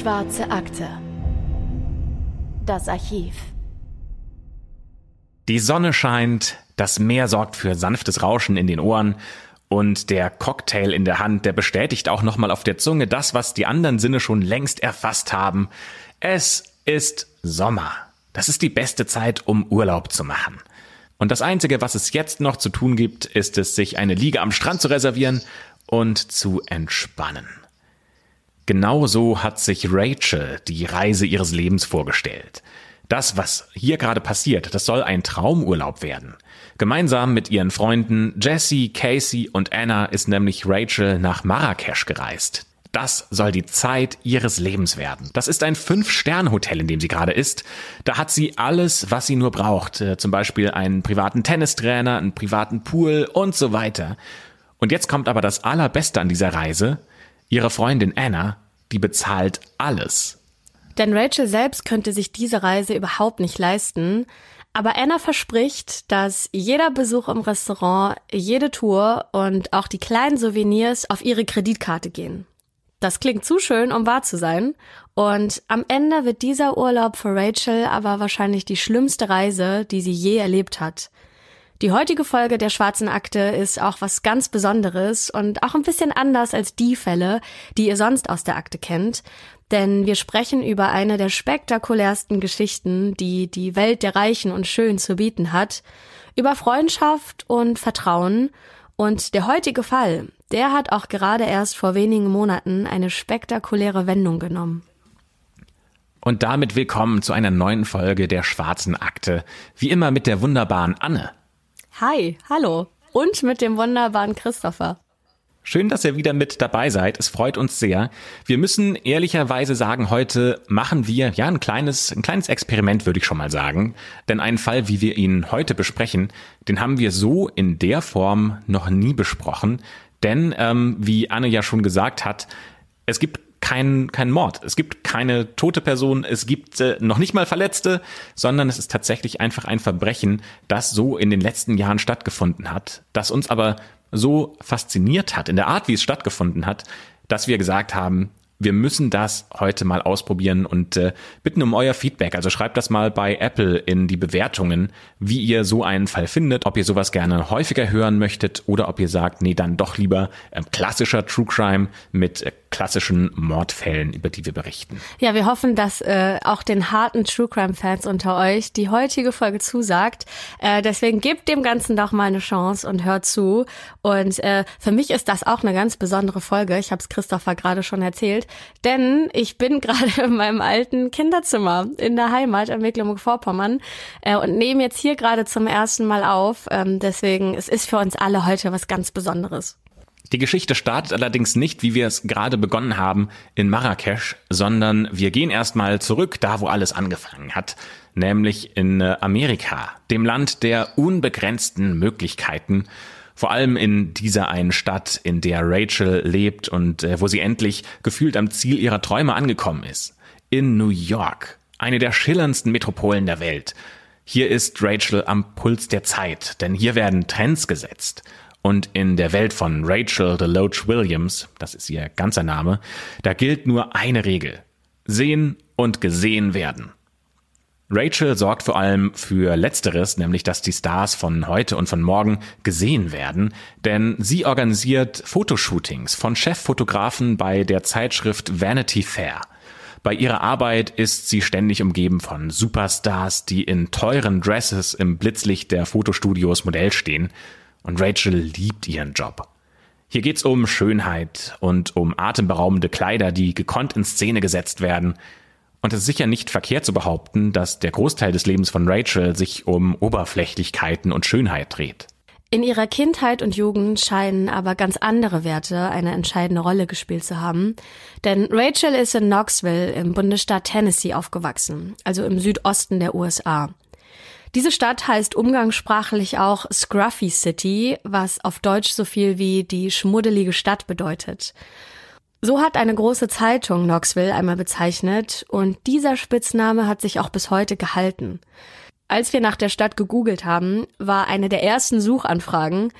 Schwarze Akte. Das Archiv. Die Sonne scheint, das Meer sorgt für sanftes Rauschen in den Ohren und der Cocktail in der Hand, der bestätigt auch nochmal auf der Zunge das, was die anderen Sinne schon längst erfasst haben. Es ist Sommer. Das ist die beste Zeit, um Urlaub zu machen. Und das Einzige, was es jetzt noch zu tun gibt, ist es, sich eine Liege am Strand zu reservieren und zu entspannen. Genau so hat sich Rachel die Reise ihres Lebens vorgestellt. Das, was hier gerade passiert, das soll ein Traumurlaub werden. Gemeinsam mit ihren Freunden Jesse, Casey und Anna ist nämlich Rachel nach Marrakesch gereist. Das soll die Zeit ihres Lebens werden. Das ist ein Fünf-Sterne-Hotel, in dem sie gerade ist. Da hat sie alles, was sie nur braucht. Äh, zum Beispiel einen privaten Tennistrainer, einen privaten Pool und so weiter. Und jetzt kommt aber das Allerbeste an dieser Reise. Ihre Freundin Anna, die bezahlt alles. Denn Rachel selbst könnte sich diese Reise überhaupt nicht leisten. Aber Anna verspricht, dass jeder Besuch im Restaurant, jede Tour und auch die kleinen Souvenirs auf ihre Kreditkarte gehen. Das klingt zu schön, um wahr zu sein. Und am Ende wird dieser Urlaub für Rachel aber wahrscheinlich die schlimmste Reise, die sie je erlebt hat. Die heutige Folge der Schwarzen Akte ist auch was ganz Besonderes und auch ein bisschen anders als die Fälle, die ihr sonst aus der Akte kennt. Denn wir sprechen über eine der spektakulärsten Geschichten, die die Welt der Reichen und Schön zu bieten hat, über Freundschaft und Vertrauen und der heutige Fall, der hat auch gerade erst vor wenigen Monaten eine spektakuläre Wendung genommen. Und damit willkommen zu einer neuen Folge der Schwarzen Akte. Wie immer mit der wunderbaren Anne. Hi, hallo. Und mit dem wunderbaren Christopher. Schön, dass ihr wieder mit dabei seid. Es freut uns sehr. Wir müssen ehrlicherweise sagen, heute machen wir ja ein kleines, ein kleines Experiment, würde ich schon mal sagen. Denn einen Fall, wie wir ihn heute besprechen, den haben wir so in der Form noch nie besprochen. Denn, ähm, wie Anne ja schon gesagt hat, es gibt keinen kein Mord. Es gibt keine tote Person, es gibt äh, noch nicht mal Verletzte, sondern es ist tatsächlich einfach ein Verbrechen, das so in den letzten Jahren stattgefunden hat, das uns aber so fasziniert hat, in der Art, wie es stattgefunden hat, dass wir gesagt haben, wir müssen das heute mal ausprobieren und äh, bitten um euer Feedback. Also schreibt das mal bei Apple in die Bewertungen, wie ihr so einen Fall findet, ob ihr sowas gerne häufiger hören möchtet oder ob ihr sagt, nee, dann doch lieber äh, klassischer True Crime mit äh, klassischen Mordfällen, über die wir berichten. Ja, wir hoffen, dass äh, auch den harten True Crime Fans unter euch die heutige Folge zusagt. Äh, deswegen gebt dem Ganzen doch mal eine Chance und hört zu. Und äh, für mich ist das auch eine ganz besondere Folge. Ich habe es Christopher gerade schon erzählt, denn ich bin gerade in meinem alten Kinderzimmer in der Heimat in Mecklenburg-Vorpommern äh, und nehme jetzt hier gerade zum ersten Mal auf. Ähm, deswegen es ist für uns alle heute was ganz Besonderes. Die Geschichte startet allerdings nicht, wie wir es gerade begonnen haben, in Marrakesch, sondern wir gehen erstmal zurück, da wo alles angefangen hat, nämlich in äh, Amerika, dem Land der unbegrenzten Möglichkeiten, vor allem in dieser einen Stadt, in der Rachel lebt und äh, wo sie endlich gefühlt am Ziel ihrer Träume angekommen ist. In New York, eine der schillerndsten Metropolen der Welt. Hier ist Rachel am Puls der Zeit, denn hier werden Trends gesetzt. Und in der Welt von Rachel DeLoach Williams, das ist ihr ganzer Name, da gilt nur eine Regel. Sehen und gesehen werden. Rachel sorgt vor allem für Letzteres, nämlich dass die Stars von heute und von morgen gesehen werden, denn sie organisiert Fotoshootings von Cheffotografen bei der Zeitschrift Vanity Fair. Bei ihrer Arbeit ist sie ständig umgeben von Superstars, die in teuren Dresses im Blitzlicht der Fotostudios Modell stehen und Rachel liebt ihren Job. Hier geht's um Schönheit und um atemberaubende Kleider, die gekonnt in Szene gesetzt werden. Und es ist sicher nicht verkehrt zu behaupten, dass der Großteil des Lebens von Rachel sich um Oberflächlichkeiten und Schönheit dreht. In ihrer Kindheit und Jugend scheinen aber ganz andere Werte eine entscheidende Rolle gespielt zu haben. Denn Rachel ist in Knoxville im Bundesstaat Tennessee aufgewachsen, also im Südosten der USA. Diese Stadt heißt umgangssprachlich auch Scruffy City, was auf Deutsch so viel wie die schmuddelige Stadt bedeutet. So hat eine große Zeitung Knoxville einmal bezeichnet und dieser Spitzname hat sich auch bis heute gehalten. Als wir nach der Stadt gegoogelt haben, war eine der ersten Suchanfragen,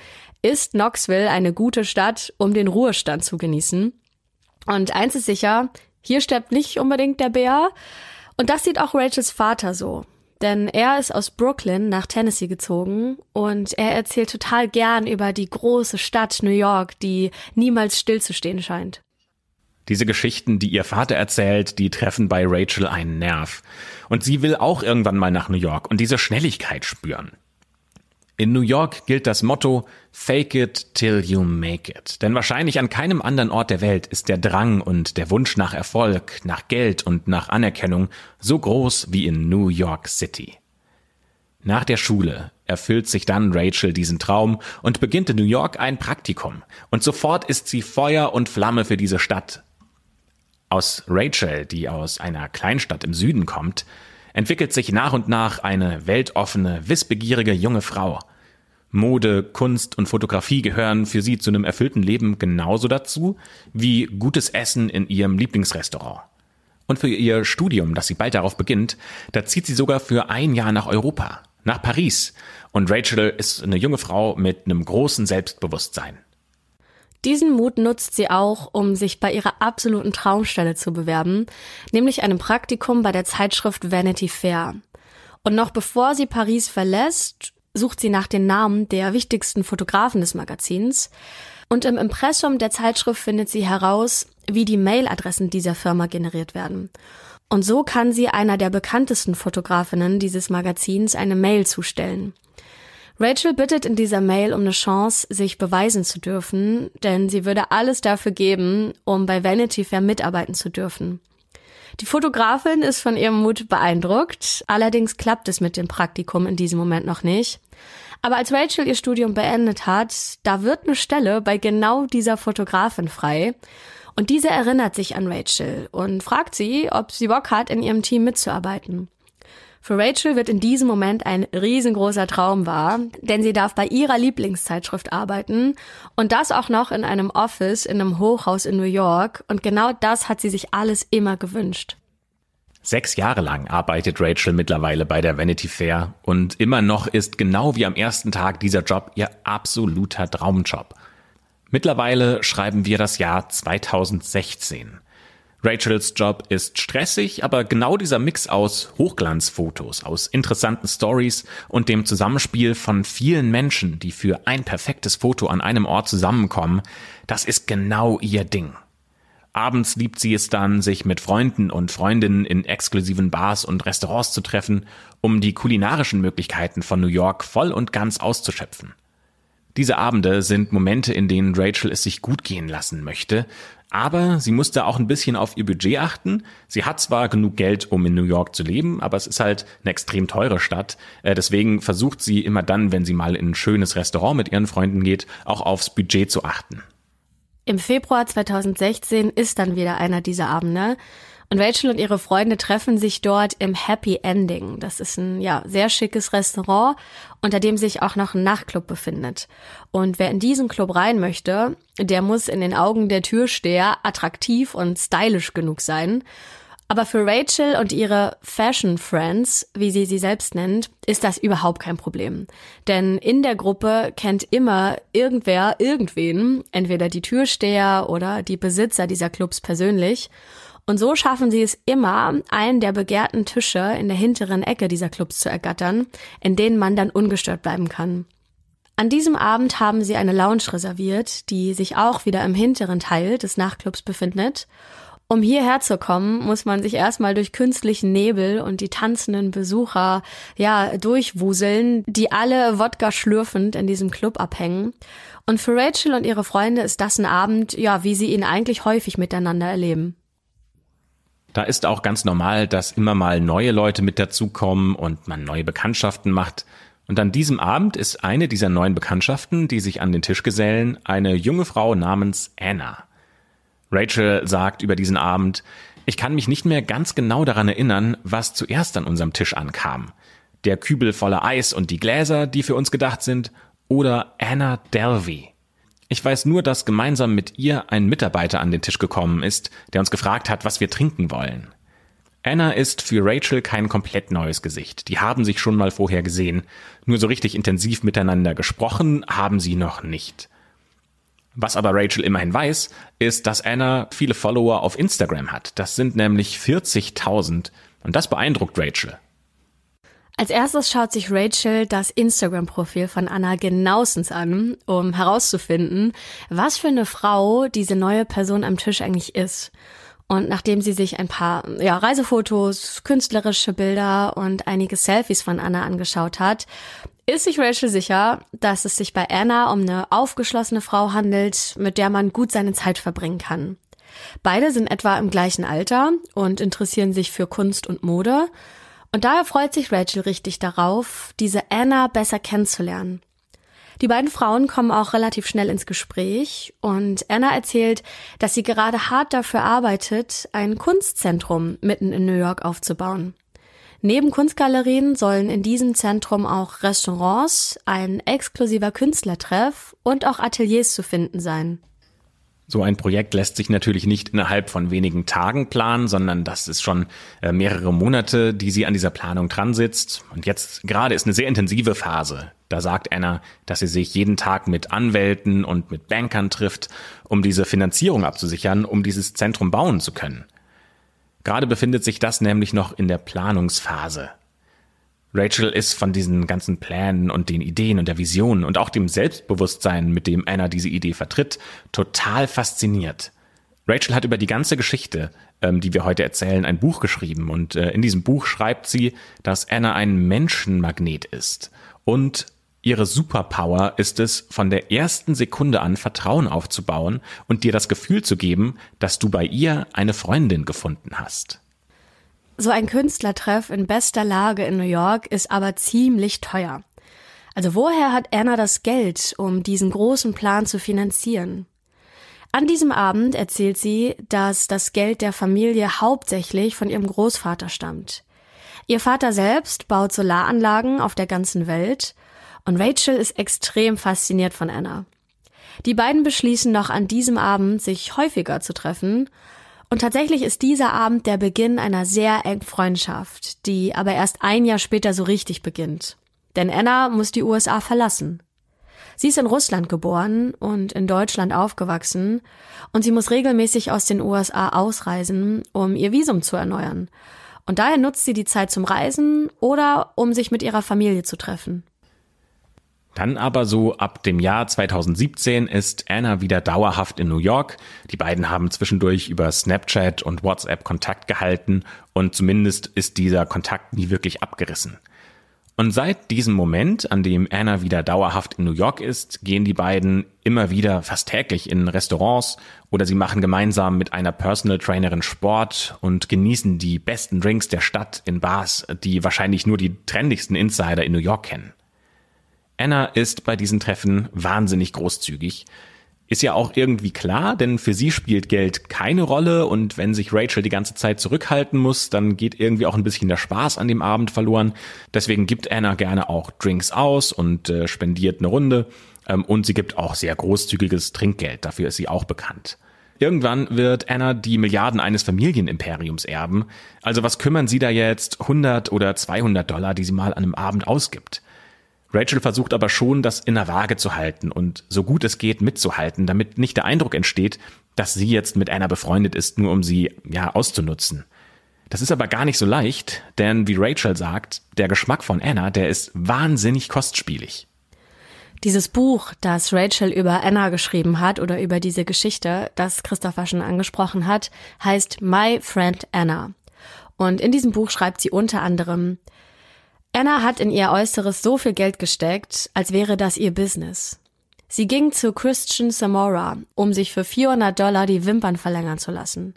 ist Knoxville eine gute Stadt, um den Ruhestand zu genießen? Und eins ist sicher, Hier stirbt nicht unbedingt der Bär. Und das sieht auch Rachels Vater so. Denn er ist aus Brooklyn nach Tennessee gezogen und er erzählt total gern über die große Stadt New York, die niemals stillzustehen scheint. Diese Geschichten, die ihr Vater erzählt, die treffen bei Rachel einen Nerv. Und sie will auch irgendwann mal nach New York und diese Schnelligkeit spüren. In New York gilt das Motto Fake it till you make it. Denn wahrscheinlich an keinem anderen Ort der Welt ist der Drang und der Wunsch nach Erfolg, nach Geld und nach Anerkennung so groß wie in New York City. Nach der Schule erfüllt sich dann Rachel diesen Traum und beginnt in New York ein Praktikum. Und sofort ist sie Feuer und Flamme für diese Stadt. Aus Rachel, die aus einer Kleinstadt im Süden kommt, entwickelt sich nach und nach eine weltoffene, wissbegierige junge Frau. Mode, Kunst und Fotografie gehören für sie zu einem erfüllten Leben genauso dazu wie gutes Essen in ihrem Lieblingsrestaurant. Und für ihr Studium, das sie bald darauf beginnt, da zieht sie sogar für ein Jahr nach Europa, nach Paris. Und Rachel ist eine junge Frau mit einem großen Selbstbewusstsein. Diesen Mut nutzt sie auch, um sich bei ihrer absoluten Traumstelle zu bewerben, nämlich einem Praktikum bei der Zeitschrift Vanity Fair. Und noch bevor sie Paris verlässt, sucht sie nach den Namen der wichtigsten Fotografen des Magazins. Und im Impressum der Zeitschrift findet sie heraus, wie die Mailadressen dieser Firma generiert werden. Und so kann sie einer der bekanntesten Fotografinnen dieses Magazins eine Mail zustellen. Rachel bittet in dieser Mail um eine Chance, sich beweisen zu dürfen, denn sie würde alles dafür geben, um bei Vanity Fair mitarbeiten zu dürfen. Die Fotografin ist von ihrem Mut beeindruckt, allerdings klappt es mit dem Praktikum in diesem Moment noch nicht. Aber als Rachel ihr Studium beendet hat, da wird eine Stelle bei genau dieser Fotografin frei. Und diese erinnert sich an Rachel und fragt sie, ob sie Bock hat, in ihrem Team mitzuarbeiten. Für Rachel wird in diesem Moment ein riesengroßer Traum wahr, denn sie darf bei ihrer Lieblingszeitschrift arbeiten und das auch noch in einem Office in einem Hochhaus in New York und genau das hat sie sich alles immer gewünscht. Sechs Jahre lang arbeitet Rachel mittlerweile bei der Vanity Fair und immer noch ist genau wie am ersten Tag dieser Job ihr absoluter Traumjob. Mittlerweile schreiben wir das Jahr 2016. Rachels Job ist stressig, aber genau dieser Mix aus Hochglanzfotos, aus interessanten Stories und dem Zusammenspiel von vielen Menschen, die für ein perfektes Foto an einem Ort zusammenkommen, das ist genau ihr Ding. Abends liebt sie es dann, sich mit Freunden und Freundinnen in exklusiven Bars und Restaurants zu treffen, um die kulinarischen Möglichkeiten von New York voll und ganz auszuschöpfen. Diese Abende sind Momente, in denen Rachel es sich gut gehen lassen möchte, aber sie musste auch ein bisschen auf ihr Budget achten. Sie hat zwar genug Geld, um in New York zu leben, aber es ist halt eine extrem teure Stadt. Äh, deswegen versucht sie immer dann, wenn sie mal in ein schönes Restaurant mit ihren Freunden geht, auch aufs Budget zu achten. Im Februar 2016 ist dann wieder einer dieser Abende. Und Rachel und ihre Freunde treffen sich dort im Happy Ending. Das ist ein ja sehr schickes Restaurant, unter dem sich auch noch ein Nachtclub befindet. Und wer in diesen Club rein möchte, der muss in den Augen der Türsteher attraktiv und stylisch genug sein. Aber für Rachel und ihre Fashion Friends, wie sie sie selbst nennt, ist das überhaupt kein Problem. Denn in der Gruppe kennt immer irgendwer irgendwen, entweder die Türsteher oder die Besitzer dieser Clubs persönlich. Und so schaffen sie es immer, einen der begehrten Tische in der hinteren Ecke dieser Clubs zu ergattern, in denen man dann ungestört bleiben kann. An diesem Abend haben sie eine Lounge reserviert, die sich auch wieder im hinteren Teil des Nachtclubs befindet. Um hierher zu kommen, muss man sich erstmal durch künstlichen Nebel und die tanzenden Besucher, ja, durchwuseln, die alle Wodka schlürfend in diesem Club abhängen. Und für Rachel und ihre Freunde ist das ein Abend, ja, wie sie ihn eigentlich häufig miteinander erleben. Da ist auch ganz normal, dass immer mal neue Leute mit dazukommen und man neue Bekanntschaften macht. Und an diesem Abend ist eine dieser neuen Bekanntschaften, die sich an den Tisch gesellen, eine junge Frau namens Anna. Rachel sagt über diesen Abend, ich kann mich nicht mehr ganz genau daran erinnern, was zuerst an unserem Tisch ankam. Der Kübel voller Eis und die Gläser, die für uns gedacht sind, oder Anna Delvey. Ich weiß nur, dass gemeinsam mit ihr ein Mitarbeiter an den Tisch gekommen ist, der uns gefragt hat, was wir trinken wollen. Anna ist für Rachel kein komplett neues Gesicht. Die haben sich schon mal vorher gesehen. Nur so richtig intensiv miteinander gesprochen haben sie noch nicht. Was aber Rachel immerhin weiß, ist, dass Anna viele Follower auf Instagram hat. Das sind nämlich 40.000 und das beeindruckt Rachel. Als erstes schaut sich Rachel das Instagram-Profil von Anna genauestens an, um herauszufinden, was für eine Frau diese neue Person am Tisch eigentlich ist. Und nachdem sie sich ein paar ja, Reisefotos, künstlerische Bilder und einige Selfies von Anna angeschaut hat, ist sich Rachel sicher, dass es sich bei Anna um eine aufgeschlossene Frau handelt, mit der man gut seine Zeit verbringen kann. Beide sind etwa im gleichen Alter und interessieren sich für Kunst und Mode und daher freut sich Rachel richtig darauf, diese Anna besser kennenzulernen. Die beiden Frauen kommen auch relativ schnell ins Gespräch und Anna erzählt, dass sie gerade hart dafür arbeitet, ein Kunstzentrum mitten in New York aufzubauen. Neben Kunstgalerien sollen in diesem Zentrum auch Restaurants, ein exklusiver Künstlertreff und auch Ateliers zu finden sein. So ein Projekt lässt sich natürlich nicht innerhalb von wenigen Tagen planen, sondern das ist schon äh, mehrere Monate, die sie an dieser Planung dran sitzt. Und jetzt gerade ist eine sehr intensive Phase. Da sagt Anna, dass sie sich jeden Tag mit Anwälten und mit Bankern trifft, um diese Finanzierung abzusichern, um dieses Zentrum bauen zu können. Gerade befindet sich das nämlich noch in der Planungsphase. Rachel ist von diesen ganzen Plänen und den Ideen und der Vision und auch dem Selbstbewusstsein, mit dem Anna diese Idee vertritt, total fasziniert. Rachel hat über die ganze Geschichte, ähm, die wir heute erzählen, ein Buch geschrieben und äh, in diesem Buch schreibt sie, dass Anna ein Menschenmagnet ist und ihre Superpower ist es, von der ersten Sekunde an Vertrauen aufzubauen und dir das Gefühl zu geben, dass du bei ihr eine Freundin gefunden hast. So ein Künstlertreff in bester Lage in New York ist aber ziemlich teuer. Also woher hat Anna das Geld, um diesen großen Plan zu finanzieren? An diesem Abend erzählt sie, dass das Geld der Familie hauptsächlich von ihrem Großvater stammt. Ihr Vater selbst baut Solaranlagen auf der ganzen Welt und Rachel ist extrem fasziniert von Anna. Die beiden beschließen noch an diesem Abend, sich häufiger zu treffen und tatsächlich ist dieser Abend der Beginn einer sehr engen Freundschaft, die aber erst ein Jahr später so richtig beginnt. Denn Anna muss die USA verlassen. Sie ist in Russland geboren und in Deutschland aufgewachsen und sie muss regelmäßig aus den USA ausreisen, um ihr Visum zu erneuern. Und daher nutzt sie die Zeit zum Reisen oder um sich mit ihrer Familie zu treffen. Dann aber so ab dem Jahr 2017 ist Anna wieder dauerhaft in New York. Die beiden haben zwischendurch über Snapchat und WhatsApp Kontakt gehalten und zumindest ist dieser Kontakt nie wirklich abgerissen. Und seit diesem Moment, an dem Anna wieder dauerhaft in New York ist, gehen die beiden immer wieder fast täglich in Restaurants oder sie machen gemeinsam mit einer Personal Trainerin Sport und genießen die besten Drinks der Stadt in Bars, die wahrscheinlich nur die trendigsten Insider in New York kennen. Anna ist bei diesen Treffen wahnsinnig großzügig. Ist ja auch irgendwie klar, denn für sie spielt Geld keine Rolle und wenn sich Rachel die ganze Zeit zurückhalten muss, dann geht irgendwie auch ein bisschen der Spaß an dem Abend verloren. Deswegen gibt Anna gerne auch Drinks aus und äh, spendiert eine Runde ähm, und sie gibt auch sehr großzügiges Trinkgeld, dafür ist sie auch bekannt. Irgendwann wird Anna die Milliarden eines Familienimperiums erben. Also was kümmern sie da jetzt 100 oder 200 Dollar, die sie mal an einem Abend ausgibt? Rachel versucht aber schon, das in der Waage zu halten und so gut es geht mitzuhalten, damit nicht der Eindruck entsteht, dass sie jetzt mit einer befreundet ist, nur um sie, ja, auszunutzen. Das ist aber gar nicht so leicht, denn wie Rachel sagt, der Geschmack von Anna, der ist wahnsinnig kostspielig. Dieses Buch, das Rachel über Anna geschrieben hat oder über diese Geschichte, das Christopher schon angesprochen hat, heißt My Friend Anna. Und in diesem Buch schreibt sie unter anderem, Anna hat in ihr Äußeres so viel Geld gesteckt, als wäre das ihr Business. Sie ging zu Christian Samora, um sich für 400 Dollar die Wimpern verlängern zu lassen.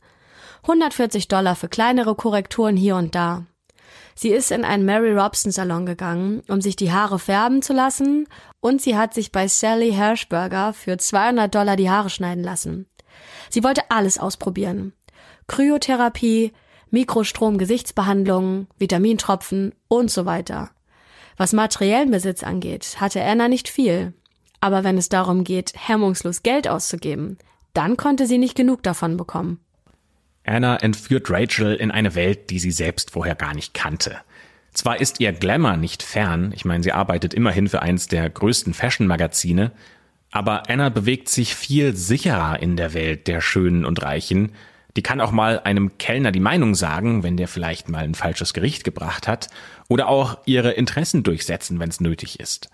140 Dollar für kleinere Korrekturen hier und da. Sie ist in einen Mary Robson Salon gegangen, um sich die Haare färben zu lassen, und sie hat sich bei Sally Hershberger für 200 Dollar die Haare schneiden lassen. Sie wollte alles ausprobieren. Kryotherapie, Mikrostrom-Gesichtsbehandlungen, Vitamintropfen und so weiter. Was materiellen Besitz angeht, hatte Anna nicht viel. Aber wenn es darum geht, hemmungslos Geld auszugeben, dann konnte sie nicht genug davon bekommen. Anna entführt Rachel in eine Welt, die sie selbst vorher gar nicht kannte. Zwar ist ihr Glamour nicht fern, ich meine, sie arbeitet immerhin für eins der größten Fashion-Magazine, Aber Anna bewegt sich viel sicherer in der Welt der Schönen und Reichen. Die kann auch mal einem Kellner die Meinung sagen, wenn der vielleicht mal ein falsches Gericht gebracht hat, oder auch ihre Interessen durchsetzen, wenn es nötig ist.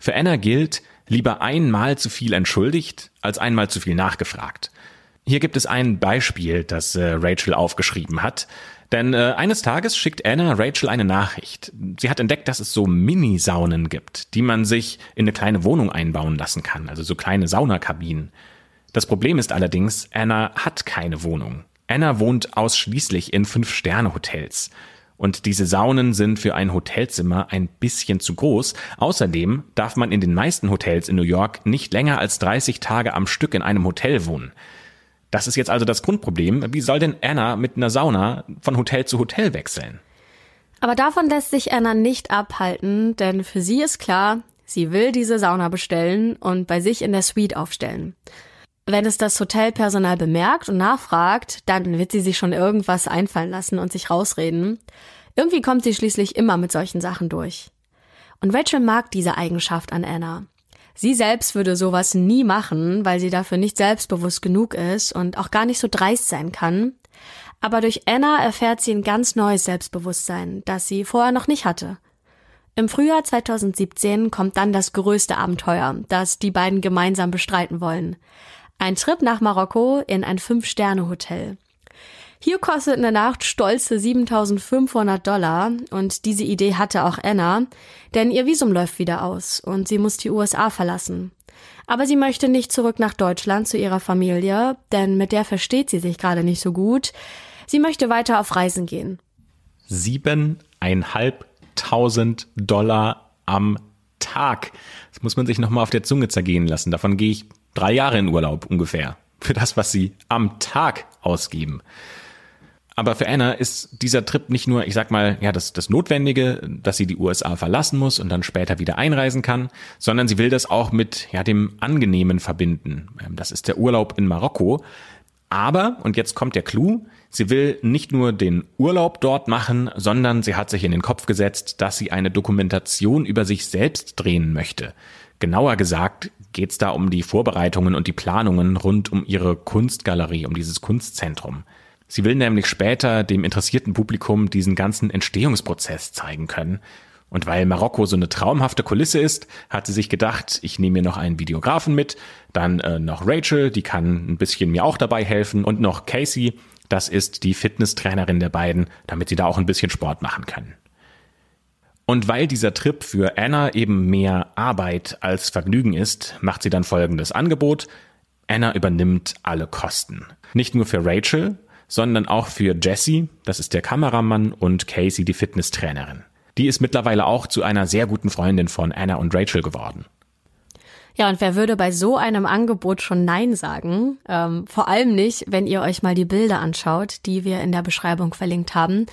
Für Anna gilt, lieber einmal zu viel entschuldigt, als einmal zu viel nachgefragt. Hier gibt es ein Beispiel, das äh, Rachel aufgeschrieben hat. Denn äh, eines Tages schickt Anna Rachel eine Nachricht. Sie hat entdeckt, dass es so Mini-Saunen gibt, die man sich in eine kleine Wohnung einbauen lassen kann, also so kleine Saunakabinen. Das Problem ist allerdings, Anna hat keine Wohnung. Anna wohnt ausschließlich in Fünf-Sterne-Hotels. Und diese Saunen sind für ein Hotelzimmer ein bisschen zu groß. Außerdem darf man in den meisten Hotels in New York nicht länger als 30 Tage am Stück in einem Hotel wohnen. Das ist jetzt also das Grundproblem. Wie soll denn Anna mit einer Sauna von Hotel zu Hotel wechseln? Aber davon lässt sich Anna nicht abhalten, denn für sie ist klar, sie will diese Sauna bestellen und bei sich in der Suite aufstellen. Wenn es das Hotelpersonal bemerkt und nachfragt, dann wird sie sich schon irgendwas einfallen lassen und sich rausreden. Irgendwie kommt sie schließlich immer mit solchen Sachen durch. Und Rachel mag diese Eigenschaft an Anna. Sie selbst würde sowas nie machen, weil sie dafür nicht selbstbewusst genug ist und auch gar nicht so dreist sein kann. Aber durch Anna erfährt sie ein ganz neues Selbstbewusstsein, das sie vorher noch nicht hatte. Im Frühjahr 2017 kommt dann das größte Abenteuer, das die beiden gemeinsam bestreiten wollen. Ein Trip nach Marokko in ein Fünf-Sterne-Hotel. Hier kostet eine Nacht stolze 7500 Dollar und diese Idee hatte auch Anna, denn ihr Visum läuft wieder aus und sie muss die USA verlassen. Aber sie möchte nicht zurück nach Deutschland zu ihrer Familie, denn mit der versteht sie sich gerade nicht so gut. Sie möchte weiter auf Reisen gehen. Siebeneinhalbtausend Dollar am Tag. Das muss man sich nochmal auf der Zunge zergehen lassen. Davon gehe ich drei Jahre in Urlaub ungefähr. Für das, was sie am Tag ausgeben. Aber für Anna ist dieser Trip nicht nur, ich sag mal, ja, das, das Notwendige, dass sie die USA verlassen muss und dann später wieder einreisen kann, sondern sie will das auch mit, ja, dem Angenehmen verbinden. Ähm, das ist der Urlaub in Marokko. Aber, und jetzt kommt der Clou, sie will nicht nur den Urlaub dort machen, sondern sie hat sich in den Kopf gesetzt, dass sie eine Dokumentation über sich selbst drehen möchte. Genauer gesagt geht es da um die Vorbereitungen und die Planungen rund um ihre Kunstgalerie, um dieses Kunstzentrum. Sie will nämlich später dem interessierten Publikum diesen ganzen Entstehungsprozess zeigen können. Und weil Marokko so eine traumhafte Kulisse ist, hat sie sich gedacht, ich nehme mir noch einen Videografen mit, dann äh, noch Rachel, die kann ein bisschen mir auch dabei helfen, und noch Casey, das ist die Fitnesstrainerin der beiden, damit sie da auch ein bisschen Sport machen können. Und weil dieser Trip für Anna eben mehr Arbeit als Vergnügen ist, macht sie dann folgendes Angebot. Anna übernimmt alle Kosten. Nicht nur für Rachel, sondern auch für Jesse, das ist der Kameramann, und Casey, die Fitnesstrainerin. Die ist mittlerweile auch zu einer sehr guten Freundin von Anna und Rachel geworden. Ja, und wer würde bei so einem Angebot schon Nein sagen? Ähm, vor allem nicht, wenn ihr euch mal die Bilder anschaut, die wir in der Beschreibung verlinkt haben.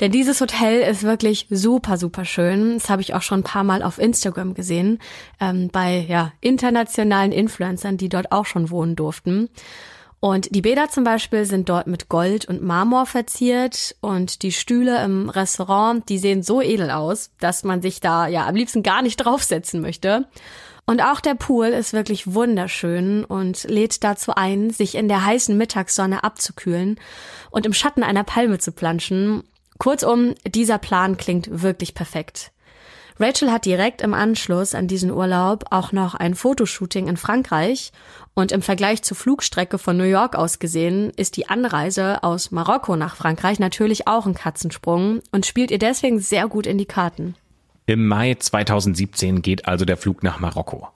Denn dieses Hotel ist wirklich super, super schön. Das habe ich auch schon ein paar Mal auf Instagram gesehen, ähm, bei ja, internationalen Influencern, die dort auch schon wohnen durften. Und die Bäder zum Beispiel sind dort mit Gold und Marmor verziert und die Stühle im Restaurant, die sehen so edel aus, dass man sich da ja am liebsten gar nicht draufsetzen möchte. Und auch der Pool ist wirklich wunderschön und lädt dazu ein, sich in der heißen Mittagssonne abzukühlen und im Schatten einer Palme zu planschen. Kurzum, dieser Plan klingt wirklich perfekt. Rachel hat direkt im Anschluss an diesen Urlaub auch noch ein Fotoshooting in Frankreich und im Vergleich zur Flugstrecke von New York aus gesehen ist die Anreise aus Marokko nach Frankreich natürlich auch ein Katzensprung und spielt ihr deswegen sehr gut in die Karten. Im Mai 2017 geht also der Flug nach Marokko.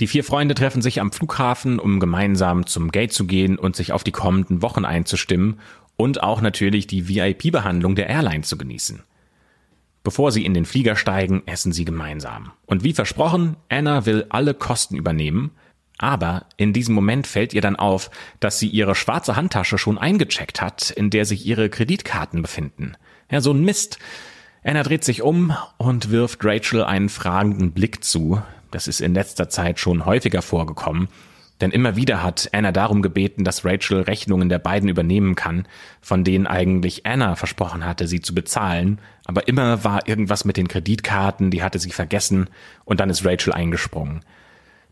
Die vier Freunde treffen sich am Flughafen, um gemeinsam zum Gate zu gehen und sich auf die kommenden Wochen einzustimmen und auch natürlich die VIP-Behandlung der Airline zu genießen. Bevor sie in den Flieger steigen, essen sie gemeinsam. Und wie versprochen, Anna will alle Kosten übernehmen, aber in diesem Moment fällt ihr dann auf, dass sie ihre schwarze Handtasche schon eingecheckt hat, in der sich ihre Kreditkarten befinden. Ja, so ein Mist. Anna dreht sich um und wirft Rachel einen fragenden Blick zu. Das ist in letzter Zeit schon häufiger vorgekommen. Denn immer wieder hat Anna darum gebeten, dass Rachel Rechnungen der beiden übernehmen kann, von denen eigentlich Anna versprochen hatte, sie zu bezahlen. Aber immer war irgendwas mit den Kreditkarten, die hatte sie vergessen und dann ist Rachel eingesprungen.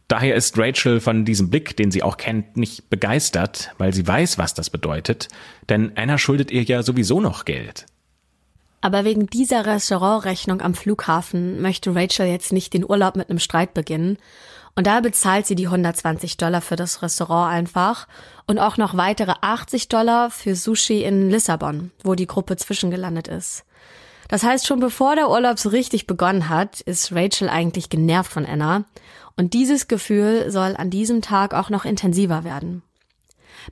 Daher ist Rachel von diesem Blick, den sie auch kennt, nicht begeistert, weil sie weiß, was das bedeutet, denn Anna schuldet ihr ja sowieso noch Geld. Aber wegen dieser Restaurantrechnung am Flughafen möchte Rachel jetzt nicht den Urlaub mit einem Streit beginnen. Und da bezahlt sie die 120 Dollar für das Restaurant einfach und auch noch weitere 80 Dollar für Sushi in Lissabon, wo die Gruppe zwischengelandet ist. Das heißt, schon bevor der Urlaub so richtig begonnen hat, ist Rachel eigentlich genervt von Anna. Und dieses Gefühl soll an diesem Tag auch noch intensiver werden.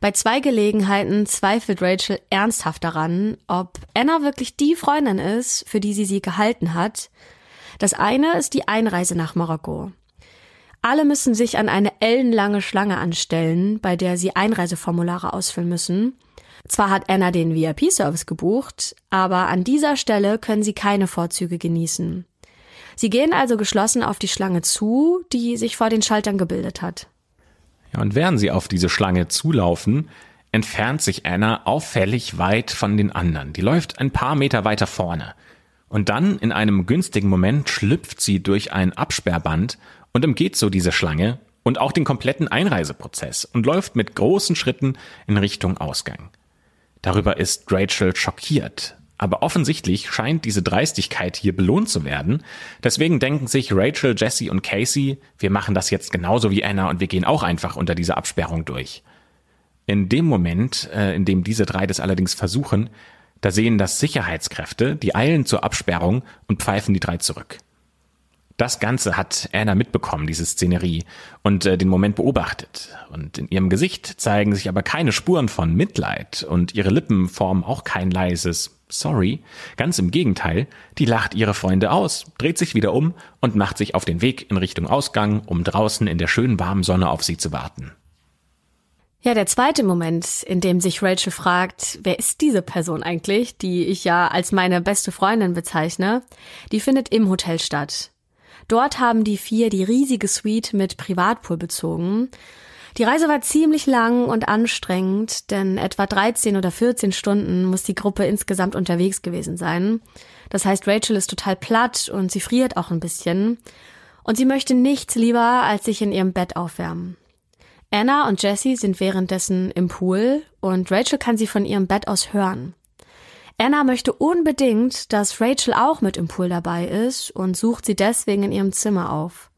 Bei zwei Gelegenheiten zweifelt Rachel ernsthaft daran, ob Anna wirklich die Freundin ist, für die sie sie gehalten hat. Das eine ist die Einreise nach Marokko. Alle müssen sich an eine ellenlange Schlange anstellen, bei der sie Einreiseformulare ausfüllen müssen. Zwar hat Anna den VIP-Service gebucht, aber an dieser Stelle können sie keine Vorzüge genießen. Sie gehen also geschlossen auf die Schlange zu, die sich vor den Schaltern gebildet hat. Ja, und während sie auf diese Schlange zulaufen, entfernt sich Anna auffällig weit von den anderen. Die läuft ein paar Meter weiter vorne. Und dann, in einem günstigen Moment, schlüpft sie durch ein Absperrband und umgeht so diese Schlange und auch den kompletten Einreiseprozess und läuft mit großen Schritten in Richtung Ausgang. Darüber ist Rachel schockiert. Aber offensichtlich scheint diese Dreistigkeit hier belohnt zu werden. Deswegen denken sich Rachel, Jesse und Casey, wir machen das jetzt genauso wie Anna und wir gehen auch einfach unter dieser Absperrung durch. In dem Moment, äh, in dem diese drei das allerdings versuchen, da sehen das Sicherheitskräfte, die eilen zur Absperrung und pfeifen die drei zurück. Das Ganze hat Anna mitbekommen, diese Szenerie, und äh, den Moment beobachtet. Und in ihrem Gesicht zeigen sich aber keine Spuren von Mitleid und ihre Lippen formen auch kein leises Sorry. Ganz im Gegenteil, die lacht ihre Freunde aus, dreht sich wieder um und macht sich auf den Weg in Richtung Ausgang, um draußen in der schönen warmen Sonne auf sie zu warten. Ja, der zweite Moment, in dem sich Rachel fragt, wer ist diese Person eigentlich, die ich ja als meine beste Freundin bezeichne, die findet im Hotel statt. Dort haben die vier die riesige Suite mit Privatpool bezogen. Die Reise war ziemlich lang und anstrengend, denn etwa 13 oder 14 Stunden muss die Gruppe insgesamt unterwegs gewesen sein. Das heißt, Rachel ist total platt und sie friert auch ein bisschen. Und sie möchte nichts lieber, als sich in ihrem Bett aufwärmen. Anna und Jessie sind währenddessen im Pool und Rachel kann sie von ihrem Bett aus hören. Anna möchte unbedingt, dass Rachel auch mit im Pool dabei ist und sucht sie deswegen in ihrem Zimmer auf.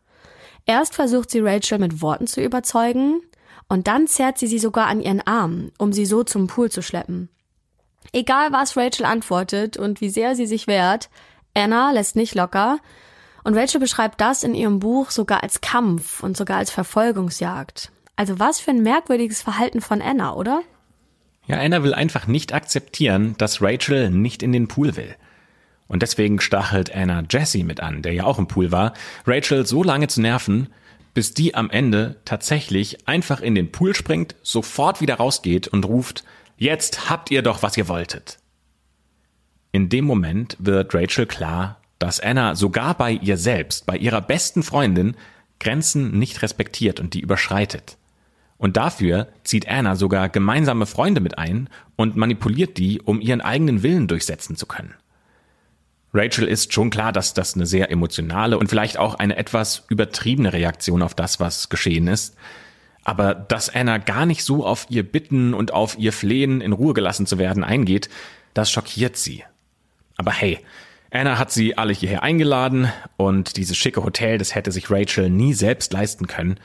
Erst versucht sie Rachel mit Worten zu überzeugen und dann zerrt sie sie sogar an ihren Arm, um sie so zum Pool zu schleppen. Egal was Rachel antwortet und wie sehr sie sich wehrt, Anna lässt nicht locker und Rachel beschreibt das in ihrem Buch sogar als Kampf und sogar als Verfolgungsjagd. Also was für ein merkwürdiges Verhalten von Anna, oder? Ja, Anna will einfach nicht akzeptieren, dass Rachel nicht in den Pool will. Und deswegen stachelt Anna Jesse mit an, der ja auch im Pool war, Rachel so lange zu nerven, bis die am Ende tatsächlich einfach in den Pool springt, sofort wieder rausgeht und ruft, jetzt habt ihr doch, was ihr wolltet. In dem Moment wird Rachel klar, dass Anna sogar bei ihr selbst, bei ihrer besten Freundin, Grenzen nicht respektiert und die überschreitet. Und dafür zieht Anna sogar gemeinsame Freunde mit ein und manipuliert die, um ihren eigenen Willen durchsetzen zu können. Rachel ist schon klar, dass das eine sehr emotionale und vielleicht auch eine etwas übertriebene Reaktion auf das, was geschehen ist. Aber dass Anna gar nicht so auf ihr Bitten und auf ihr Flehen, in Ruhe gelassen zu werden, eingeht, das schockiert sie. Aber hey, Anna hat sie alle hierher eingeladen und dieses schicke Hotel, das hätte sich Rachel nie selbst leisten können.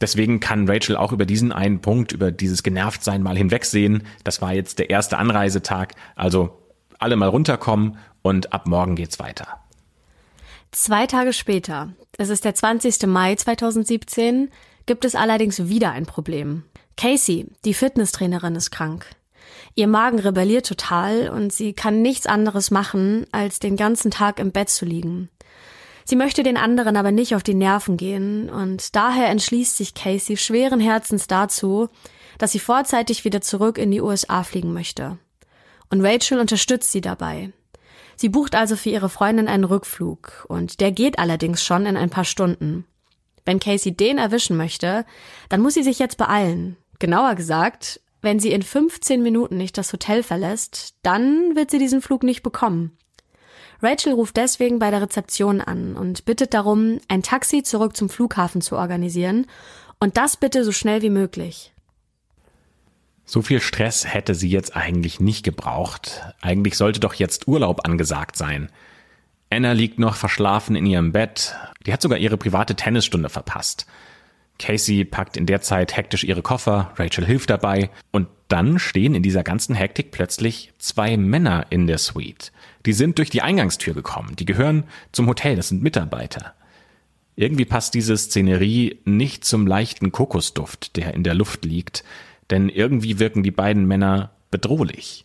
Deswegen kann Rachel auch über diesen einen Punkt, über dieses Genervtsein mal hinwegsehen. Das war jetzt der erste Anreisetag. Also alle mal runterkommen und ab morgen geht's weiter. Zwei Tage später, es ist der 20. Mai 2017, gibt es allerdings wieder ein Problem. Casey, die Fitnesstrainerin, ist krank. Ihr Magen rebelliert total und sie kann nichts anderes machen, als den ganzen Tag im Bett zu liegen. Sie möchte den anderen aber nicht auf die Nerven gehen und daher entschließt sich Casey schweren Herzens dazu, dass sie vorzeitig wieder zurück in die USA fliegen möchte. Und Rachel unterstützt sie dabei. Sie bucht also für ihre Freundin einen Rückflug und der geht allerdings schon in ein paar Stunden. Wenn Casey den erwischen möchte, dann muss sie sich jetzt beeilen. Genauer gesagt, wenn sie in 15 Minuten nicht das Hotel verlässt, dann wird sie diesen Flug nicht bekommen. Rachel ruft deswegen bei der Rezeption an und bittet darum, ein Taxi zurück zum Flughafen zu organisieren und das bitte so schnell wie möglich. So viel Stress hätte sie jetzt eigentlich nicht gebraucht. Eigentlich sollte doch jetzt Urlaub angesagt sein. Anna liegt noch verschlafen in ihrem Bett. Die hat sogar ihre private Tennisstunde verpasst. Casey packt in der Zeit hektisch ihre Koffer, Rachel hilft dabei und dann stehen in dieser ganzen Hektik plötzlich zwei Männer in der Suite. Die sind durch die Eingangstür gekommen, die gehören zum Hotel, das sind Mitarbeiter. Irgendwie passt diese Szenerie nicht zum leichten Kokosduft, der in der Luft liegt, denn irgendwie wirken die beiden Männer bedrohlich.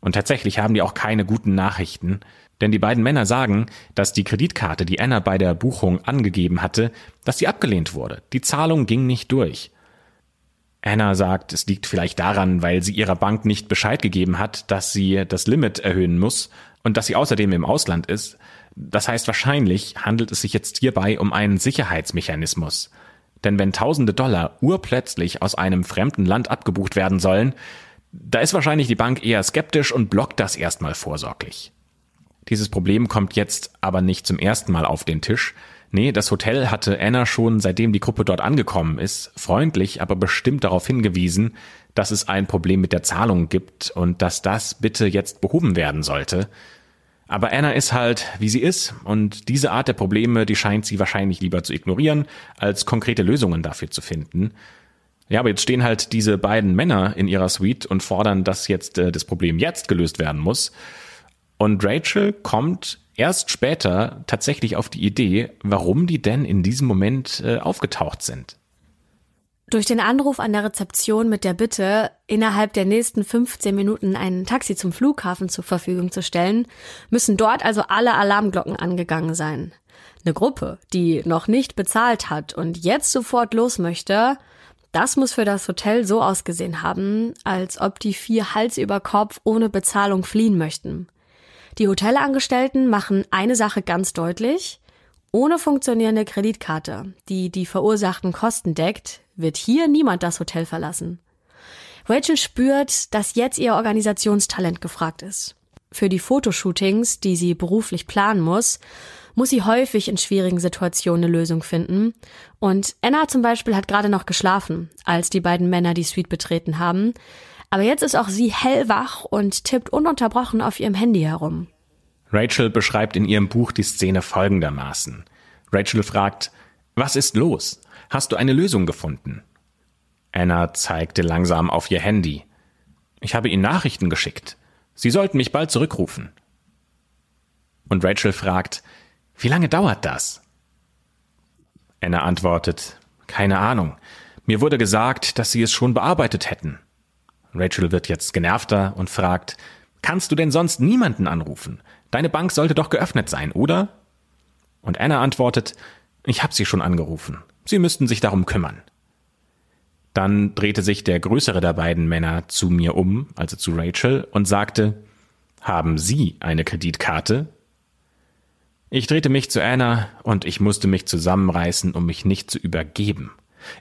Und tatsächlich haben die auch keine guten Nachrichten, denn die beiden Männer sagen, dass die Kreditkarte, die Anna bei der Buchung angegeben hatte, dass sie abgelehnt wurde. Die Zahlung ging nicht durch. Anna sagt, es liegt vielleicht daran, weil sie ihrer Bank nicht Bescheid gegeben hat, dass sie das Limit erhöhen muss und dass sie außerdem im Ausland ist. Das heißt, wahrscheinlich handelt es sich jetzt hierbei um einen Sicherheitsmechanismus. Denn wenn tausende Dollar urplötzlich aus einem fremden Land abgebucht werden sollen, da ist wahrscheinlich die Bank eher skeptisch und blockt das erstmal vorsorglich. Dieses Problem kommt jetzt aber nicht zum ersten Mal auf den Tisch. Nee, das Hotel hatte Anna schon, seitdem die Gruppe dort angekommen ist, freundlich, aber bestimmt darauf hingewiesen, dass es ein Problem mit der Zahlung gibt und dass das bitte jetzt behoben werden sollte. Aber Anna ist halt, wie sie ist, und diese Art der Probleme, die scheint sie wahrscheinlich lieber zu ignorieren, als konkrete Lösungen dafür zu finden. Ja, aber jetzt stehen halt diese beiden Männer in ihrer Suite und fordern, dass jetzt äh, das Problem jetzt gelöst werden muss. Und Rachel kommt erst später tatsächlich auf die Idee, warum die denn in diesem Moment äh, aufgetaucht sind. Durch den Anruf an der Rezeption mit der Bitte, innerhalb der nächsten 15 Minuten ein Taxi zum Flughafen zur Verfügung zu stellen, müssen dort also alle Alarmglocken angegangen sein. Eine Gruppe, die noch nicht bezahlt hat und jetzt sofort los möchte, das muss für das Hotel so ausgesehen haben, als ob die vier Hals über Kopf ohne Bezahlung fliehen möchten. Die Hotelangestellten machen eine Sache ganz deutlich. Ohne funktionierende Kreditkarte, die die verursachten Kosten deckt, wird hier niemand das Hotel verlassen. Rachel spürt, dass jetzt ihr Organisationstalent gefragt ist. Für die Fotoshootings, die sie beruflich planen muss, muss sie häufig in schwierigen Situationen eine Lösung finden. Und Anna zum Beispiel hat gerade noch geschlafen, als die beiden Männer die Suite betreten haben. Aber jetzt ist auch sie hellwach und tippt ununterbrochen auf ihrem Handy herum. Rachel beschreibt in ihrem Buch die Szene folgendermaßen. Rachel fragt, was ist los? Hast du eine Lösung gefunden? Anna zeigte langsam auf ihr Handy. Ich habe Ihnen Nachrichten geschickt. Sie sollten mich bald zurückrufen. Und Rachel fragt, wie lange dauert das? Anna antwortet, keine Ahnung. Mir wurde gesagt, dass Sie es schon bearbeitet hätten. Rachel wird jetzt genervter und fragt, kannst du denn sonst niemanden anrufen? Deine Bank sollte doch geöffnet sein, oder? Und Anna antwortet, ich habe sie schon angerufen. Sie müssten sich darum kümmern. Dann drehte sich der größere der beiden Männer zu mir um, also zu Rachel, und sagte, haben Sie eine Kreditkarte? Ich drehte mich zu Anna und ich musste mich zusammenreißen, um mich nicht zu übergeben.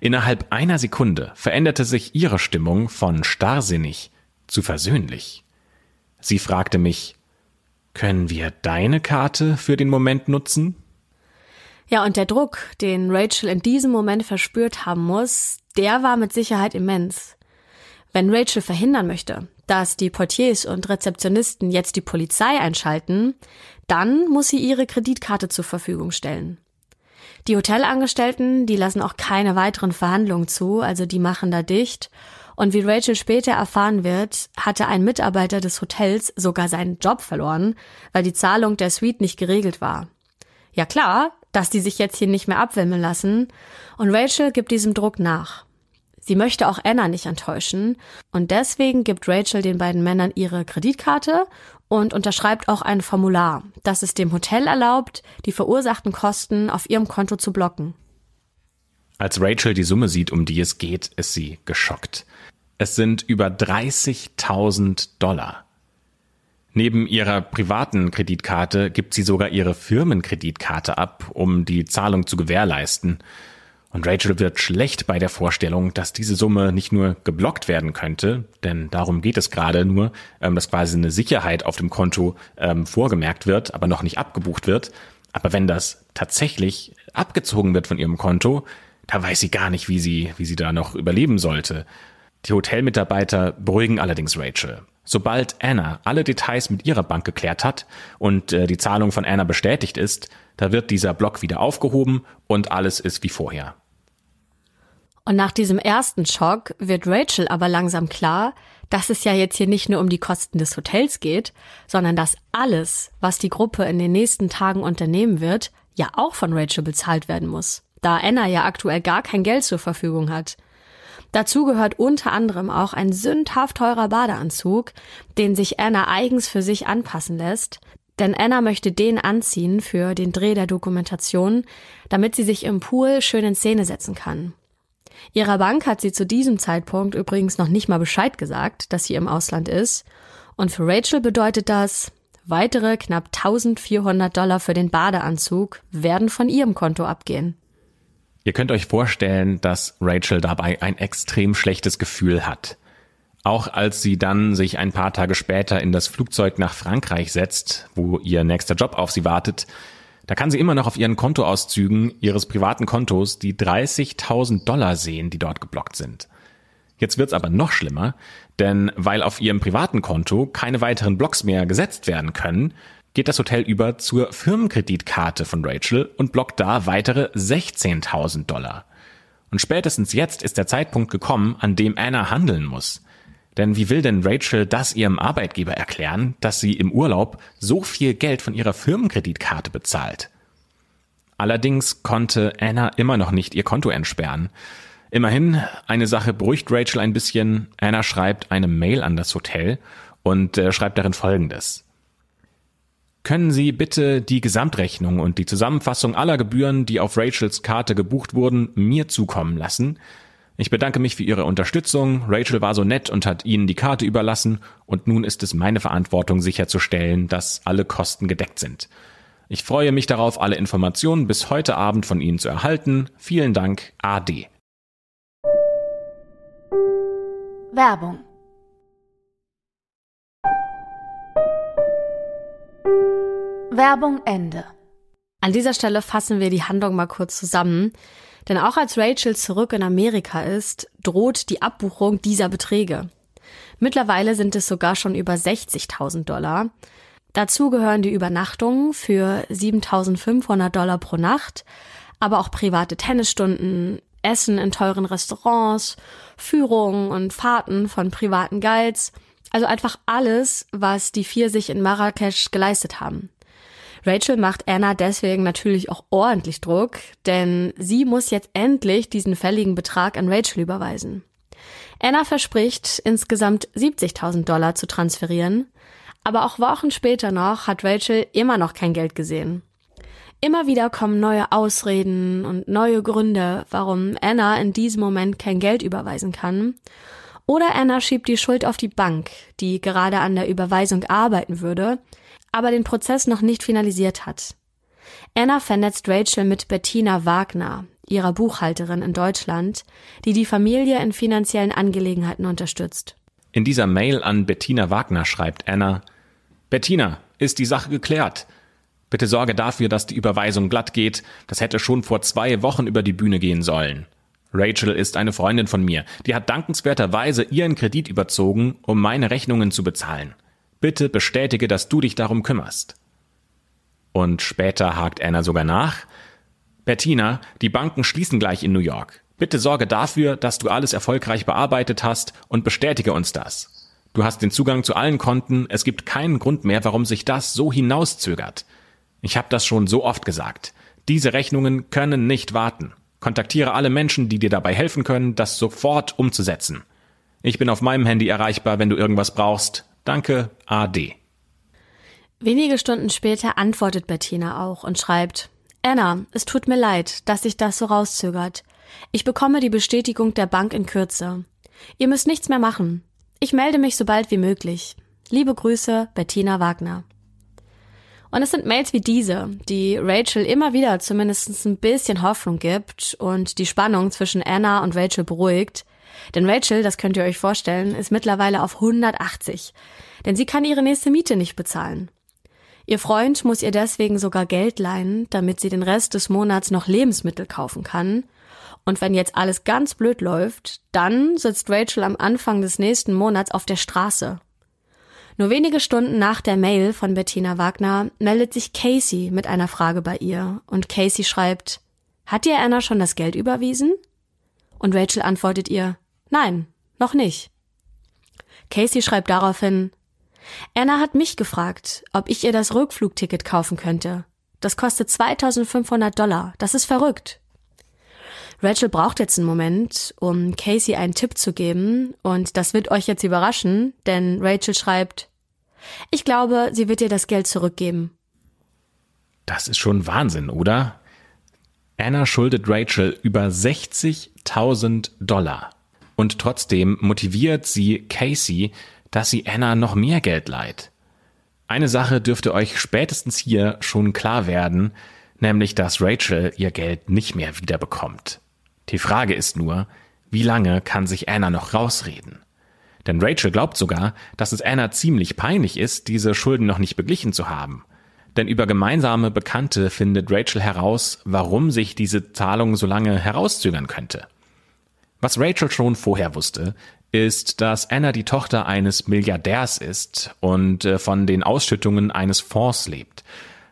Innerhalb einer Sekunde veränderte sich ihre Stimmung von starrsinnig zu versöhnlich. Sie fragte mich, können wir deine Karte für den Moment nutzen? Ja, und der Druck, den Rachel in diesem Moment verspürt haben muss, der war mit Sicherheit immens. Wenn Rachel verhindern möchte, dass die Portiers und Rezeptionisten jetzt die Polizei einschalten, dann muss sie ihre Kreditkarte zur Verfügung stellen. Die Hotelangestellten, die lassen auch keine weiteren Verhandlungen zu, also die machen da dicht. Und wie Rachel später erfahren wird, hatte ein Mitarbeiter des Hotels sogar seinen Job verloren, weil die Zahlung der Suite nicht geregelt war. Ja klar, dass die sich jetzt hier nicht mehr abwimmeln lassen. Und Rachel gibt diesem Druck nach. Sie möchte auch Anna nicht enttäuschen und deswegen gibt Rachel den beiden Männern ihre Kreditkarte und unterschreibt auch ein Formular, das es dem Hotel erlaubt, die verursachten Kosten auf ihrem Konto zu blocken. Als Rachel die Summe sieht, um die es geht, ist sie geschockt. Es sind über 30.000 Dollar. Neben ihrer privaten Kreditkarte gibt sie sogar ihre Firmenkreditkarte ab, um die Zahlung zu gewährleisten. Und Rachel wird schlecht bei der Vorstellung, dass diese Summe nicht nur geblockt werden könnte, denn darum geht es gerade nur, ähm, dass quasi eine Sicherheit auf dem Konto ähm, vorgemerkt wird, aber noch nicht abgebucht wird. Aber wenn das tatsächlich abgezogen wird von ihrem Konto, da weiß sie gar nicht, wie sie, wie sie da noch überleben sollte. Die Hotelmitarbeiter beruhigen allerdings Rachel. Sobald Anna alle Details mit ihrer Bank geklärt hat und äh, die Zahlung von Anna bestätigt ist, da wird dieser Block wieder aufgehoben und alles ist wie vorher. Und nach diesem ersten Schock wird Rachel aber langsam klar, dass es ja jetzt hier nicht nur um die Kosten des Hotels geht, sondern dass alles, was die Gruppe in den nächsten Tagen unternehmen wird, ja auch von Rachel bezahlt werden muss, da Anna ja aktuell gar kein Geld zur Verfügung hat. Dazu gehört unter anderem auch ein sündhaft teurer Badeanzug, den sich Anna eigens für sich anpassen lässt, denn Anna möchte den anziehen für den Dreh der Dokumentation, damit sie sich im Pool schön in Szene setzen kann. Ihrer Bank hat sie zu diesem Zeitpunkt übrigens noch nicht mal Bescheid gesagt, dass sie im Ausland ist, und für Rachel bedeutet das, weitere knapp 1400 Dollar für den Badeanzug werden von ihrem Konto abgehen. Ihr könnt euch vorstellen, dass Rachel dabei ein extrem schlechtes Gefühl hat. Auch als sie dann sich ein paar Tage später in das Flugzeug nach Frankreich setzt, wo ihr nächster Job auf sie wartet, da kann sie immer noch auf ihren Kontoauszügen ihres privaten Kontos die 30.000 Dollar sehen, die dort geblockt sind. Jetzt wird's aber noch schlimmer, denn weil auf ihrem privaten Konto keine weiteren Blocks mehr gesetzt werden können, geht das Hotel über zur Firmenkreditkarte von Rachel und blockt da weitere 16.000 Dollar. Und spätestens jetzt ist der Zeitpunkt gekommen, an dem Anna handeln muss. Denn wie will denn Rachel das ihrem Arbeitgeber erklären, dass sie im Urlaub so viel Geld von ihrer Firmenkreditkarte bezahlt? Allerdings konnte Anna immer noch nicht ihr Konto entsperren. Immerhin, eine Sache beruhigt Rachel ein bisschen. Anna schreibt eine Mail an das Hotel und äh, schreibt darin Folgendes. Können Sie bitte die Gesamtrechnung und die Zusammenfassung aller Gebühren, die auf Rachels Karte gebucht wurden, mir zukommen lassen? Ich bedanke mich für Ihre Unterstützung. Rachel war so nett und hat Ihnen die Karte überlassen und nun ist es meine Verantwortung sicherzustellen, dass alle Kosten gedeckt sind. Ich freue mich darauf, alle Informationen bis heute Abend von Ihnen zu erhalten. Vielen Dank, AD. Werbung Werbung Ende. An dieser Stelle fassen wir die Handlung mal kurz zusammen. Denn auch als Rachel zurück in Amerika ist, droht die Abbuchung dieser Beträge. Mittlerweile sind es sogar schon über 60.000 Dollar. Dazu gehören die Übernachtungen für 7.500 Dollar pro Nacht, aber auch private Tennisstunden, Essen in teuren Restaurants, Führungen und Fahrten von privaten Guides, also einfach alles, was die vier sich in Marrakesch geleistet haben. Rachel macht Anna deswegen natürlich auch ordentlich Druck, denn sie muss jetzt endlich diesen fälligen Betrag an Rachel überweisen. Anna verspricht, insgesamt 70.000 Dollar zu transferieren, aber auch Wochen später noch hat Rachel immer noch kein Geld gesehen. Immer wieder kommen neue Ausreden und neue Gründe, warum Anna in diesem Moment kein Geld überweisen kann. Oder Anna schiebt die Schuld auf die Bank, die gerade an der Überweisung arbeiten würde aber den Prozess noch nicht finalisiert hat. Anna vernetzt Rachel mit Bettina Wagner, ihrer Buchhalterin in Deutschland, die die Familie in finanziellen Angelegenheiten unterstützt. In dieser Mail an Bettina Wagner schreibt Anna, Bettina, ist die Sache geklärt? Bitte sorge dafür, dass die Überweisung glatt geht. Das hätte schon vor zwei Wochen über die Bühne gehen sollen. Rachel ist eine Freundin von mir. Die hat dankenswerterweise ihren Kredit überzogen, um meine Rechnungen zu bezahlen. Bitte bestätige, dass du dich darum kümmerst. Und später hakt Anna sogar nach. Bettina, die Banken schließen gleich in New York. Bitte sorge dafür, dass du alles erfolgreich bearbeitet hast und bestätige uns das. Du hast den Zugang zu allen Konten, es gibt keinen Grund mehr, warum sich das so hinauszögert. Ich habe das schon so oft gesagt. Diese Rechnungen können nicht warten. Kontaktiere alle Menschen, die dir dabei helfen können, das sofort umzusetzen. Ich bin auf meinem Handy erreichbar, wenn du irgendwas brauchst. Danke, AD. Wenige Stunden später antwortet Bettina auch und schreibt, Anna, es tut mir leid, dass sich das so rauszögert. Ich bekomme die Bestätigung der Bank in Kürze. Ihr müsst nichts mehr machen. Ich melde mich so bald wie möglich. Liebe Grüße, Bettina Wagner. Und es sind Mails wie diese, die Rachel immer wieder zumindest ein bisschen Hoffnung gibt und die Spannung zwischen Anna und Rachel beruhigt. Denn Rachel, das könnt ihr euch vorstellen, ist mittlerweile auf 180. Denn sie kann ihre nächste Miete nicht bezahlen. Ihr Freund muss ihr deswegen sogar Geld leihen, damit sie den Rest des Monats noch Lebensmittel kaufen kann. Und wenn jetzt alles ganz blöd läuft, dann sitzt Rachel am Anfang des nächsten Monats auf der Straße nur wenige Stunden nach der Mail von Bettina Wagner meldet sich Casey mit einer Frage bei ihr und Casey schreibt, hat dir Anna schon das Geld überwiesen? Und Rachel antwortet ihr, nein, noch nicht. Casey schreibt daraufhin, Anna hat mich gefragt, ob ich ihr das Rückflugticket kaufen könnte. Das kostet 2500 Dollar. Das ist verrückt. Rachel braucht jetzt einen Moment, um Casey einen Tipp zu geben, und das wird euch jetzt überraschen, denn Rachel schreibt, ich glaube, sie wird dir das Geld zurückgeben. Das ist schon Wahnsinn, oder? Anna schuldet Rachel über 60.000 Dollar. Und trotzdem motiviert sie Casey, dass sie Anna noch mehr Geld leiht. Eine Sache dürfte euch spätestens hier schon klar werden, nämlich dass Rachel ihr Geld nicht mehr wiederbekommt. Die Frage ist nur, wie lange kann sich Anna noch rausreden? Denn Rachel glaubt sogar, dass es Anna ziemlich peinlich ist, diese Schulden noch nicht beglichen zu haben. Denn über gemeinsame Bekannte findet Rachel heraus, warum sich diese Zahlung so lange herauszögern könnte. Was Rachel schon vorher wusste, ist, dass Anna die Tochter eines Milliardärs ist und äh, von den Ausschüttungen eines Fonds lebt.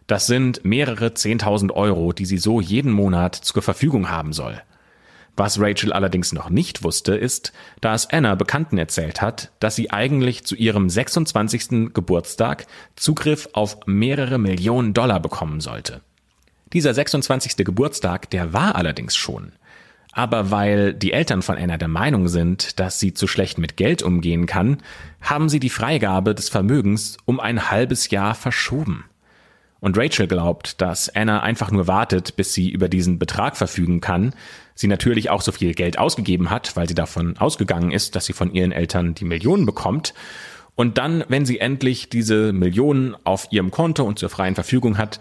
Das sind mehrere Zehntausend Euro, die sie so jeden Monat zur Verfügung haben soll. Was Rachel allerdings noch nicht wusste, ist, dass Anna Bekannten erzählt hat, dass sie eigentlich zu ihrem 26. Geburtstag Zugriff auf mehrere Millionen Dollar bekommen sollte. Dieser 26. Geburtstag, der war allerdings schon. Aber weil die Eltern von Anna der Meinung sind, dass sie zu schlecht mit Geld umgehen kann, haben sie die Freigabe des Vermögens um ein halbes Jahr verschoben. Und Rachel glaubt, dass Anna einfach nur wartet, bis sie über diesen Betrag verfügen kann, sie natürlich auch so viel Geld ausgegeben hat, weil sie davon ausgegangen ist, dass sie von ihren Eltern die Millionen bekommt. Und dann, wenn sie endlich diese Millionen auf ihrem Konto und zur freien Verfügung hat,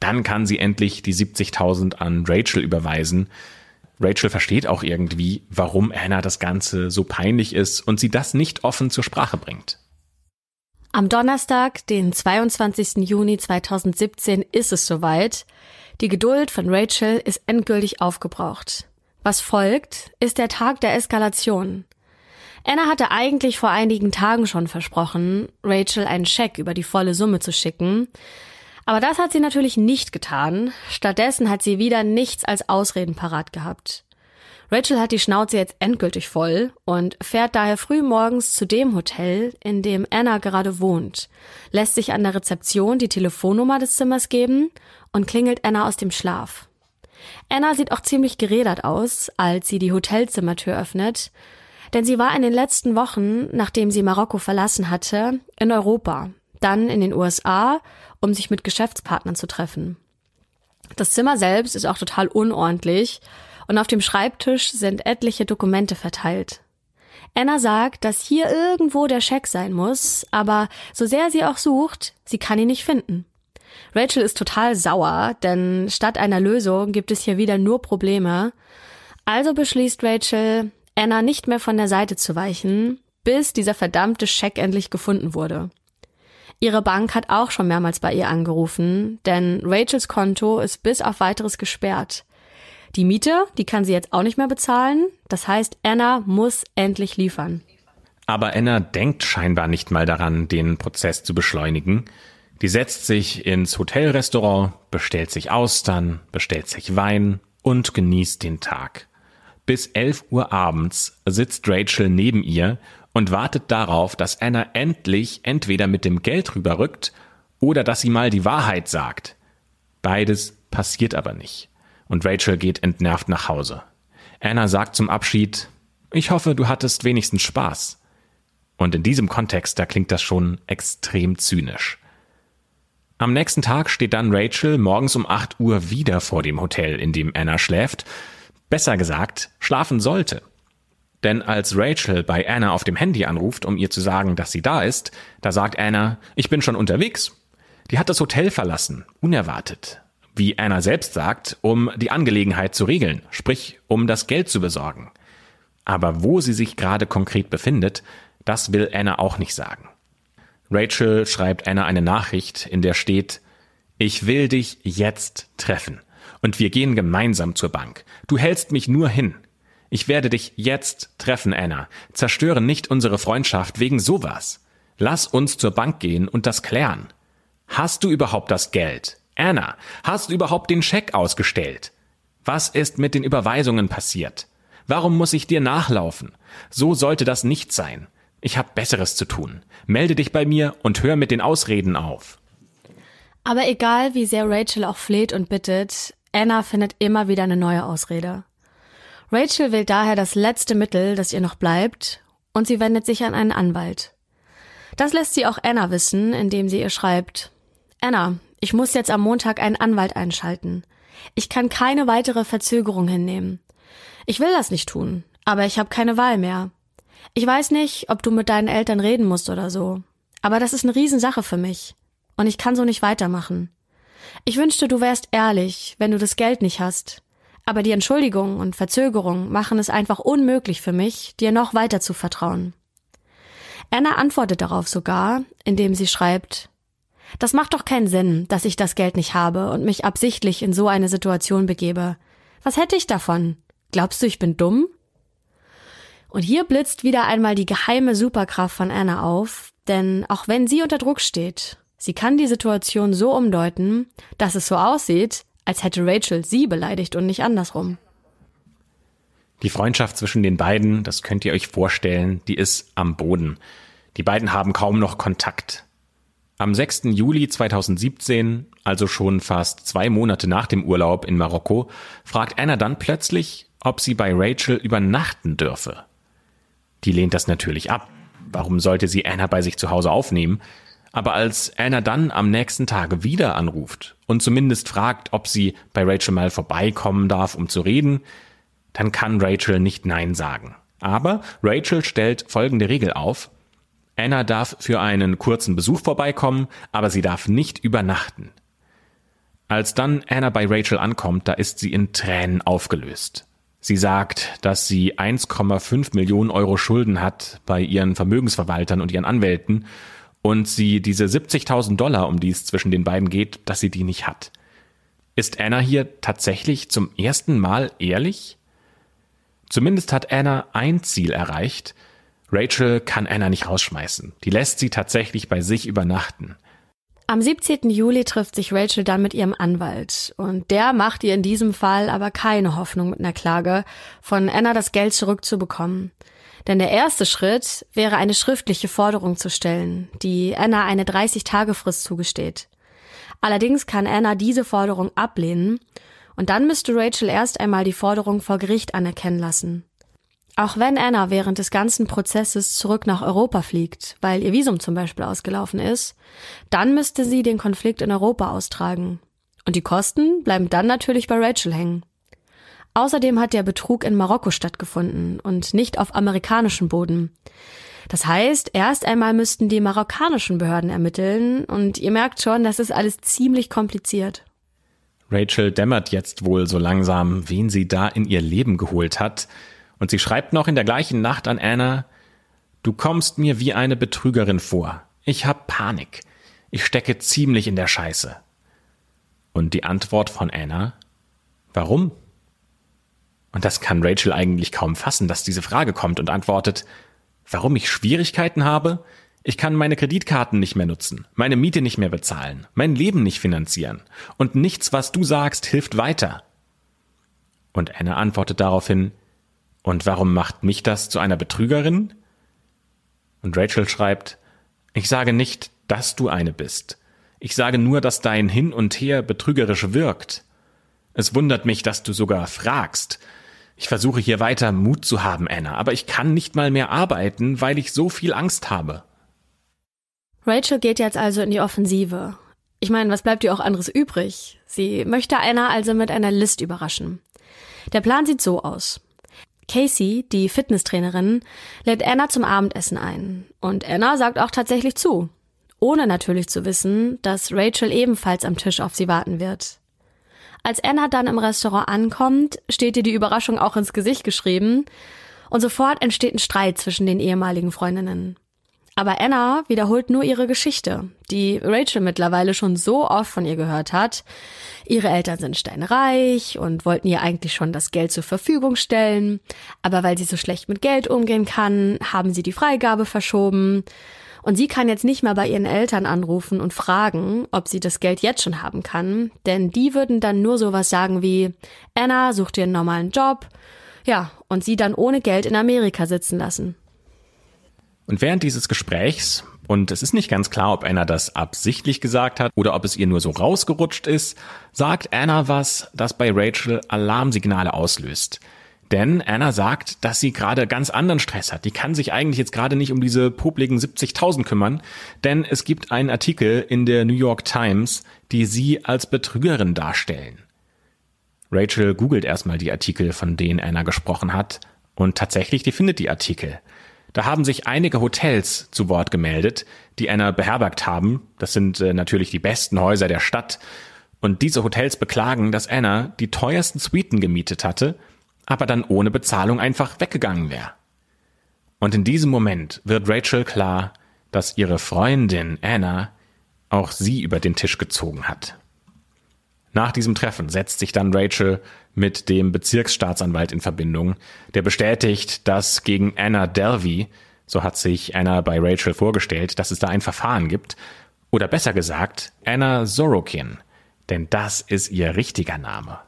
dann kann sie endlich die 70.000 an Rachel überweisen. Rachel versteht auch irgendwie, warum Anna das Ganze so peinlich ist und sie das nicht offen zur Sprache bringt. Am Donnerstag, den 22. Juni 2017, ist es soweit. Die Geduld von Rachel ist endgültig aufgebraucht. Was folgt, ist der Tag der Eskalation. Anna hatte eigentlich vor einigen Tagen schon versprochen, Rachel einen Scheck über die volle Summe zu schicken. Aber das hat sie natürlich nicht getan. Stattdessen hat sie wieder nichts als Ausreden parat gehabt. Rachel hat die Schnauze jetzt endgültig voll und fährt daher früh morgens zu dem Hotel, in dem Anna gerade wohnt, lässt sich an der Rezeption die Telefonnummer des Zimmers geben und klingelt Anna aus dem Schlaf. Anna sieht auch ziemlich gerädert aus, als sie die Hotelzimmertür öffnet, denn sie war in den letzten Wochen, nachdem sie Marokko verlassen hatte, in Europa, dann in den USA, um sich mit Geschäftspartnern zu treffen. Das Zimmer selbst ist auch total unordentlich und auf dem Schreibtisch sind etliche Dokumente verteilt. Anna sagt, dass hier irgendwo der Scheck sein muss, aber so sehr sie auch sucht, sie kann ihn nicht finden. Rachel ist total sauer, denn statt einer Lösung gibt es hier wieder nur Probleme. Also beschließt Rachel, Anna nicht mehr von der Seite zu weichen, bis dieser verdammte Scheck endlich gefunden wurde. Ihre Bank hat auch schon mehrmals bei ihr angerufen, denn Rachels Konto ist bis auf weiteres gesperrt. Die Miete, die kann sie jetzt auch nicht mehr bezahlen. Das heißt, Anna muss endlich liefern. Aber Anna denkt scheinbar nicht mal daran, den Prozess zu beschleunigen. Die setzt sich ins Hotelrestaurant, bestellt sich Austern, bestellt sich Wein und genießt den Tag. Bis 11 Uhr abends sitzt Rachel neben ihr und wartet darauf, dass Anna endlich entweder mit dem Geld rüberrückt oder dass sie mal die Wahrheit sagt. Beides passiert aber nicht und Rachel geht entnervt nach Hause. Anna sagt zum Abschied, ich hoffe, du hattest wenigstens Spaß. Und in diesem Kontext, da klingt das schon extrem zynisch. Am nächsten Tag steht dann Rachel morgens um 8 Uhr wieder vor dem Hotel, in dem Anna schläft. Besser gesagt, schlafen sollte. Denn als Rachel bei Anna auf dem Handy anruft, um ihr zu sagen, dass sie da ist, da sagt Anna, ich bin schon unterwegs. Die hat das Hotel verlassen, unerwartet. Wie Anna selbst sagt, um die Angelegenheit zu regeln, sprich um das Geld zu besorgen. Aber wo sie sich gerade konkret befindet, das will Anna auch nicht sagen. Rachel schreibt Anna eine Nachricht, in der steht, ich will dich jetzt treffen. Und wir gehen gemeinsam zur Bank. Du hältst mich nur hin. Ich werde dich jetzt treffen, Anna. Zerstöre nicht unsere Freundschaft wegen sowas. Lass uns zur Bank gehen und das klären. Hast du überhaupt das Geld? Anna, hast du überhaupt den Scheck ausgestellt? Was ist mit den Überweisungen passiert? Warum muss ich dir nachlaufen? So sollte das nicht sein. Ich habe Besseres zu tun. Melde dich bei mir und hör mit den Ausreden auf. Aber egal, wie sehr Rachel auch fleht und bittet, Anna findet immer wieder eine neue Ausrede. Rachel wählt daher das letzte Mittel, das ihr noch bleibt, und sie wendet sich an einen Anwalt. Das lässt sie auch Anna wissen, indem sie ihr schreibt, Anna, ich muss jetzt am Montag einen Anwalt einschalten. Ich kann keine weitere Verzögerung hinnehmen. Ich will das nicht tun, aber ich habe keine Wahl mehr. Ich weiß nicht, ob du mit deinen Eltern reden musst oder so, aber das ist eine Riesensache für mich. Und ich kann so nicht weitermachen. Ich wünschte, du wärst ehrlich, wenn du das Geld nicht hast. Aber die Entschuldigung und Verzögerung machen es einfach unmöglich für mich, dir noch weiter zu vertrauen. Anna antwortet darauf sogar, indem sie schreibt, das macht doch keinen Sinn, dass ich das Geld nicht habe und mich absichtlich in so eine Situation begebe. Was hätte ich davon? Glaubst du, ich bin dumm? Und hier blitzt wieder einmal die geheime Superkraft von Anna auf, denn auch wenn sie unter Druck steht, sie kann die Situation so umdeuten, dass es so aussieht, als hätte Rachel sie beleidigt und nicht andersrum. Die Freundschaft zwischen den beiden, das könnt ihr euch vorstellen, die ist am Boden. Die beiden haben kaum noch Kontakt. Am 6. Juli 2017, also schon fast zwei Monate nach dem Urlaub in Marokko, fragt Anna dann plötzlich, ob sie bei Rachel übernachten dürfe. Die lehnt das natürlich ab. Warum sollte sie Anna bei sich zu Hause aufnehmen? Aber als Anna dann am nächsten Tag wieder anruft und zumindest fragt, ob sie bei Rachel mal vorbeikommen darf, um zu reden, dann kann Rachel nicht Nein sagen. Aber Rachel stellt folgende Regel auf. Anna darf für einen kurzen Besuch vorbeikommen, aber sie darf nicht übernachten. Als dann Anna bei Rachel ankommt, da ist sie in Tränen aufgelöst. Sie sagt, dass sie 1,5 Millionen Euro Schulden hat bei ihren Vermögensverwaltern und ihren Anwälten und sie diese 70.000 Dollar, um die es zwischen den beiden geht, dass sie die nicht hat. Ist Anna hier tatsächlich zum ersten Mal ehrlich? Zumindest hat Anna ein Ziel erreicht, Rachel kann Anna nicht rausschmeißen. Die lässt sie tatsächlich bei sich übernachten. Am 17. Juli trifft sich Rachel dann mit ihrem Anwalt und der macht ihr in diesem Fall aber keine Hoffnung mit einer Klage, von Anna das Geld zurückzubekommen. Denn der erste Schritt wäre eine schriftliche Forderung zu stellen, die Anna eine 30-Tage-Frist zugesteht. Allerdings kann Anna diese Forderung ablehnen und dann müsste Rachel erst einmal die Forderung vor Gericht anerkennen lassen. Auch wenn Anna während des ganzen Prozesses zurück nach Europa fliegt, weil ihr Visum zum Beispiel ausgelaufen ist, dann müsste sie den Konflikt in Europa austragen. Und die Kosten bleiben dann natürlich bei Rachel hängen. Außerdem hat der Betrug in Marokko stattgefunden und nicht auf amerikanischem Boden. Das heißt, erst einmal müssten die marokkanischen Behörden ermitteln und ihr merkt schon, das ist alles ziemlich kompliziert. Rachel dämmert jetzt wohl so langsam, wen sie da in ihr Leben geholt hat, und sie schreibt noch in der gleichen Nacht an Anna, Du kommst mir wie eine Betrügerin vor. Ich hab Panik. Ich stecke ziemlich in der Scheiße. Und die Antwort von Anna, warum? Und das kann Rachel eigentlich kaum fassen, dass diese Frage kommt und antwortet, warum ich Schwierigkeiten habe? Ich kann meine Kreditkarten nicht mehr nutzen, meine Miete nicht mehr bezahlen, mein Leben nicht finanzieren. Und nichts, was du sagst, hilft weiter. Und Anna antwortet daraufhin, und warum macht mich das zu einer Betrügerin? Und Rachel schreibt, ich sage nicht, dass du eine bist. Ich sage nur, dass dein Hin und Her betrügerisch wirkt. Es wundert mich, dass du sogar fragst. Ich versuche hier weiter Mut zu haben, Anna, aber ich kann nicht mal mehr arbeiten, weil ich so viel Angst habe. Rachel geht jetzt also in die Offensive. Ich meine, was bleibt ihr auch anderes übrig? Sie möchte Anna also mit einer List überraschen. Der Plan sieht so aus. Casey, die Fitnesstrainerin, lädt Anna zum Abendessen ein. Und Anna sagt auch tatsächlich zu. ohne natürlich zu wissen, dass Rachel ebenfalls am Tisch auf sie warten wird. Als Anna dann im Restaurant ankommt, steht ihr die Überraschung auch ins Gesicht geschrieben und sofort entsteht ein Streit zwischen den ehemaligen Freundinnen. Aber Anna wiederholt nur ihre Geschichte, die Rachel mittlerweile schon so oft von ihr gehört hat. Ihre Eltern sind steinreich und wollten ihr eigentlich schon das Geld zur Verfügung stellen, aber weil sie so schlecht mit Geld umgehen kann, haben sie die Freigabe verschoben. Und sie kann jetzt nicht mal bei ihren Eltern anrufen und fragen, ob sie das Geld jetzt schon haben kann, denn die würden dann nur sowas sagen wie, Anna, such dir einen normalen Job, ja, und sie dann ohne Geld in Amerika sitzen lassen. Und während dieses Gesprächs, und es ist nicht ganz klar, ob Anna das absichtlich gesagt hat oder ob es ihr nur so rausgerutscht ist, sagt Anna was, das bei Rachel Alarmsignale auslöst. Denn Anna sagt, dass sie gerade ganz anderen Stress hat. Die kann sich eigentlich jetzt gerade nicht um diese popligen 70.000 kümmern, denn es gibt einen Artikel in der New York Times, die sie als Betrügerin darstellen. Rachel googelt erstmal die Artikel, von denen Anna gesprochen hat, und tatsächlich, die findet die Artikel. Da haben sich einige Hotels zu Wort gemeldet, die Anna beherbergt haben. Das sind äh, natürlich die besten Häuser der Stadt. Und diese Hotels beklagen, dass Anna die teuersten Suiten gemietet hatte, aber dann ohne Bezahlung einfach weggegangen wäre. Und in diesem Moment wird Rachel klar, dass ihre Freundin Anna auch sie über den Tisch gezogen hat. Nach diesem Treffen setzt sich dann Rachel mit dem Bezirksstaatsanwalt in Verbindung, der bestätigt, dass gegen Anna Delvey, so hat sich Anna bei Rachel vorgestellt, dass es da ein Verfahren gibt, oder besser gesagt, Anna Sorokin, denn das ist ihr richtiger Name.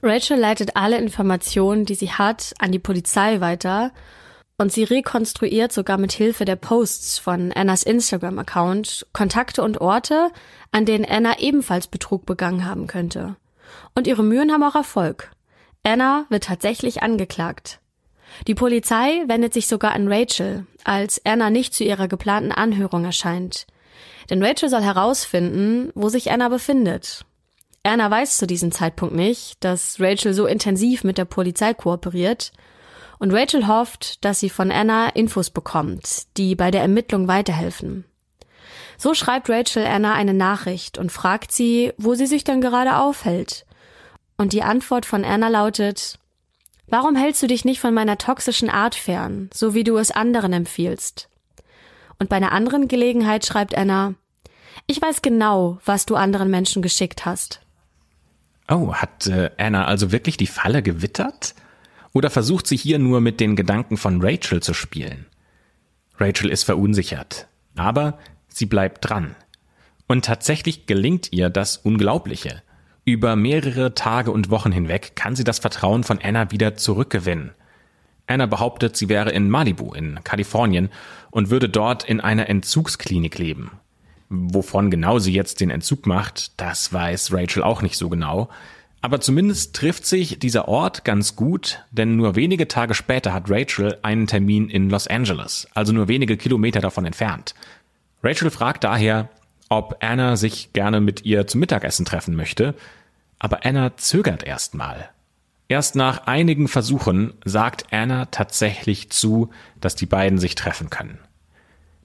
Rachel leitet alle Informationen, die sie hat, an die Polizei weiter und sie rekonstruiert sogar mit Hilfe der Posts von Annas Instagram-Account Kontakte und Orte, an denen Anna ebenfalls Betrug begangen haben könnte. Und ihre Mühen haben auch Erfolg. Anna wird tatsächlich angeklagt. Die Polizei wendet sich sogar an Rachel, als Anna nicht zu ihrer geplanten Anhörung erscheint. Denn Rachel soll herausfinden, wo sich Anna befindet. Anna weiß zu diesem Zeitpunkt nicht, dass Rachel so intensiv mit der Polizei kooperiert und Rachel hofft, dass sie von Anna Infos bekommt, die bei der Ermittlung weiterhelfen. So schreibt Rachel Anna eine Nachricht und fragt sie, wo sie sich denn gerade aufhält. Und die Antwort von Anna lautet, Warum hältst du dich nicht von meiner toxischen Art fern, so wie du es anderen empfiehlst? Und bei einer anderen Gelegenheit schreibt Anna, ich weiß genau, was du anderen Menschen geschickt hast. Oh, hat äh, Anna also wirklich die Falle gewittert? Oder versucht sie hier nur mit den Gedanken von Rachel zu spielen? Rachel ist verunsichert, aber sie bleibt dran. Und tatsächlich gelingt ihr das Unglaubliche. Über mehrere Tage und Wochen hinweg kann sie das Vertrauen von Anna wieder zurückgewinnen. Anna behauptet, sie wäre in Malibu in Kalifornien und würde dort in einer Entzugsklinik leben. Wovon genau sie jetzt den Entzug macht, das weiß Rachel auch nicht so genau. Aber zumindest trifft sich dieser Ort ganz gut, denn nur wenige Tage später hat Rachel einen Termin in Los Angeles, also nur wenige Kilometer davon entfernt. Rachel fragt daher, ob Anna sich gerne mit ihr zum Mittagessen treffen möchte, aber Anna zögert erstmal. Erst nach einigen Versuchen sagt Anna tatsächlich zu, dass die beiden sich treffen können.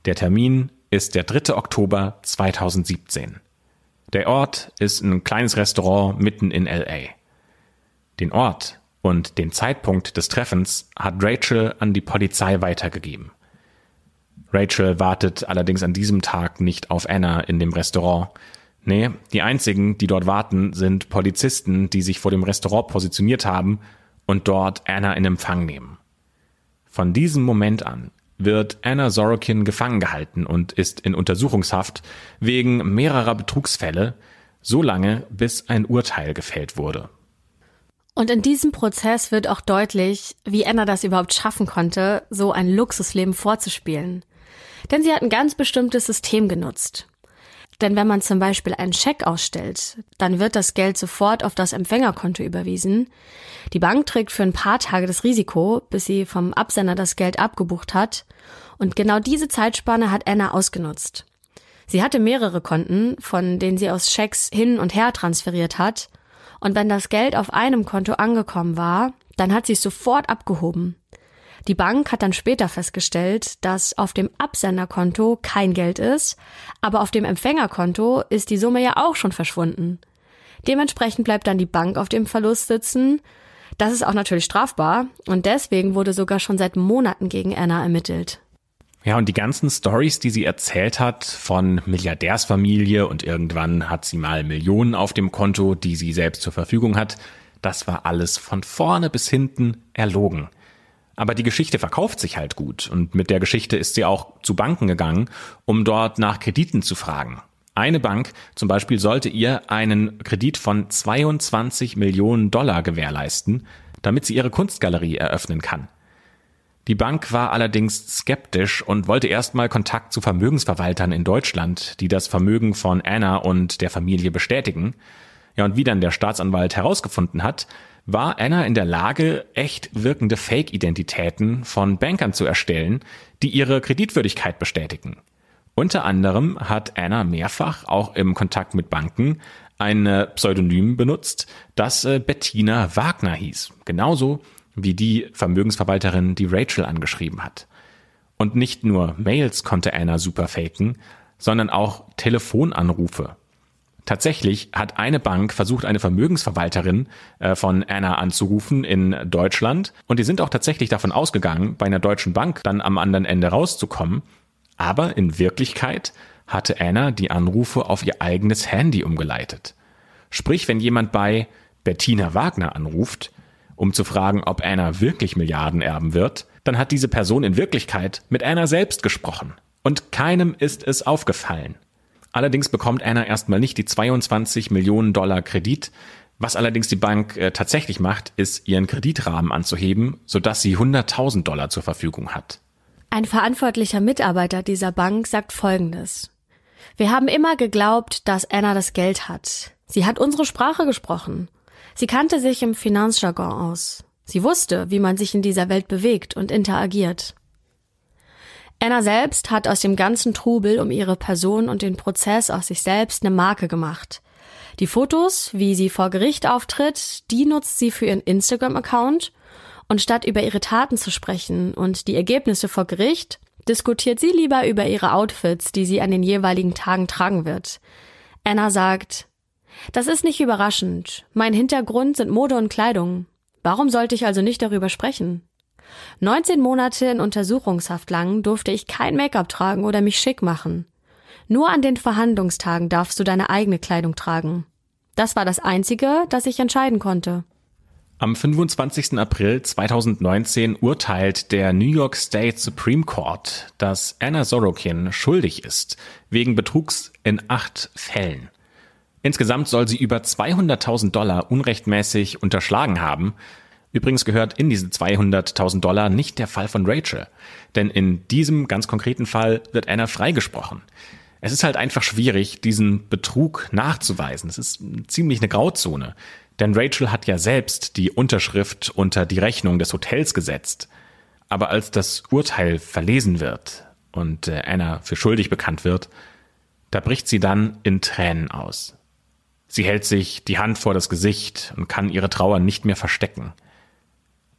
Der Termin ist der 3. Oktober 2017. Der Ort ist ein kleines Restaurant mitten in LA. Den Ort und den Zeitpunkt des Treffens hat Rachel an die Polizei weitergegeben. Rachel wartet allerdings an diesem Tag nicht auf Anna in dem Restaurant. Nee, die einzigen, die dort warten, sind Polizisten, die sich vor dem Restaurant positioniert haben und dort Anna in Empfang nehmen. Von diesem Moment an wird Anna Sorokin gefangen gehalten und ist in Untersuchungshaft wegen mehrerer Betrugsfälle, so lange, bis ein Urteil gefällt wurde. Und in diesem Prozess wird auch deutlich, wie Anna das überhaupt schaffen konnte, so ein Luxusleben vorzuspielen. Denn sie hat ein ganz bestimmtes System genutzt. Denn wenn man zum Beispiel einen Scheck ausstellt, dann wird das Geld sofort auf das Empfängerkonto überwiesen. Die Bank trägt für ein paar Tage das Risiko, bis sie vom Absender das Geld abgebucht hat. Und genau diese Zeitspanne hat Anna ausgenutzt. Sie hatte mehrere Konten, von denen sie aus Schecks hin und her transferiert hat. Und wenn das Geld auf einem Konto angekommen war, dann hat sie es sofort abgehoben. Die Bank hat dann später festgestellt, dass auf dem Absenderkonto kein Geld ist, aber auf dem Empfängerkonto ist die Summe ja auch schon verschwunden. Dementsprechend bleibt dann die Bank auf dem Verlust sitzen. Das ist auch natürlich strafbar und deswegen wurde sogar schon seit Monaten gegen Anna ermittelt. Ja, und die ganzen Stories, die sie erzählt hat von Milliardärsfamilie und irgendwann hat sie mal Millionen auf dem Konto, die sie selbst zur Verfügung hat, das war alles von vorne bis hinten erlogen. Aber die Geschichte verkauft sich halt gut und mit der Geschichte ist sie auch zu Banken gegangen, um dort nach Krediten zu fragen. Eine Bank zum Beispiel sollte ihr einen Kredit von 22 Millionen Dollar gewährleisten, damit sie ihre Kunstgalerie eröffnen kann. Die Bank war allerdings skeptisch und wollte erstmal Kontakt zu Vermögensverwaltern in Deutschland, die das Vermögen von Anna und der Familie bestätigen. Ja, und wie dann der Staatsanwalt herausgefunden hat, war Anna in der Lage, echt wirkende Fake-Identitäten von Bankern zu erstellen, die ihre Kreditwürdigkeit bestätigen. Unter anderem hat Anna mehrfach auch im Kontakt mit Banken ein Pseudonym benutzt, das äh, Bettina Wagner hieß. Genauso wie die Vermögensverwalterin, die Rachel angeschrieben hat. Und nicht nur Mails konnte Anna super faken, sondern auch Telefonanrufe. Tatsächlich hat eine Bank versucht, eine Vermögensverwalterin äh, von Anna anzurufen in Deutschland. Und die sind auch tatsächlich davon ausgegangen, bei einer deutschen Bank dann am anderen Ende rauszukommen. Aber in Wirklichkeit hatte Anna die Anrufe auf ihr eigenes Handy umgeleitet. Sprich, wenn jemand bei Bettina Wagner anruft, um zu fragen, ob Anna wirklich Milliarden erben wird, dann hat diese Person in Wirklichkeit mit Anna selbst gesprochen. Und keinem ist es aufgefallen. Allerdings bekommt Anna erstmal nicht die 22 Millionen Dollar Kredit. Was allerdings die Bank äh, tatsächlich macht, ist ihren Kreditrahmen anzuheben, sodass sie 100.000 Dollar zur Verfügung hat. Ein verantwortlicher Mitarbeiter dieser Bank sagt Folgendes. Wir haben immer geglaubt, dass Anna das Geld hat. Sie hat unsere Sprache gesprochen. Sie kannte sich im Finanzjargon aus. Sie wusste, wie man sich in dieser Welt bewegt und interagiert. Anna selbst hat aus dem ganzen Trubel um ihre Person und den Prozess aus sich selbst eine Marke gemacht. Die Fotos, wie sie vor Gericht auftritt, die nutzt sie für ihren Instagram-Account und statt über ihre Taten zu sprechen und die Ergebnisse vor Gericht, diskutiert sie lieber über ihre Outfits, die sie an den jeweiligen Tagen tragen wird. Anna sagt, das ist nicht überraschend. Mein Hintergrund sind Mode und Kleidung. Warum sollte ich also nicht darüber sprechen? 19 Monate in Untersuchungshaft lang durfte ich kein Make-up tragen oder mich schick machen. Nur an den Verhandlungstagen darfst du deine eigene Kleidung tragen. Das war das Einzige, das ich entscheiden konnte. Am 25. April 2019 urteilt der New York State Supreme Court, dass Anna Sorokin schuldig ist wegen Betrugs in acht Fällen. Insgesamt soll sie über 200.000 Dollar unrechtmäßig unterschlagen haben. Übrigens gehört in diese 200.000 Dollar nicht der Fall von Rachel. Denn in diesem ganz konkreten Fall wird Anna freigesprochen. Es ist halt einfach schwierig, diesen Betrug nachzuweisen. Es ist ziemlich eine Grauzone. Denn Rachel hat ja selbst die Unterschrift unter die Rechnung des Hotels gesetzt. Aber als das Urteil verlesen wird und äh, Anna für schuldig bekannt wird, da bricht sie dann in Tränen aus. Sie hält sich die Hand vor das Gesicht und kann ihre Trauer nicht mehr verstecken.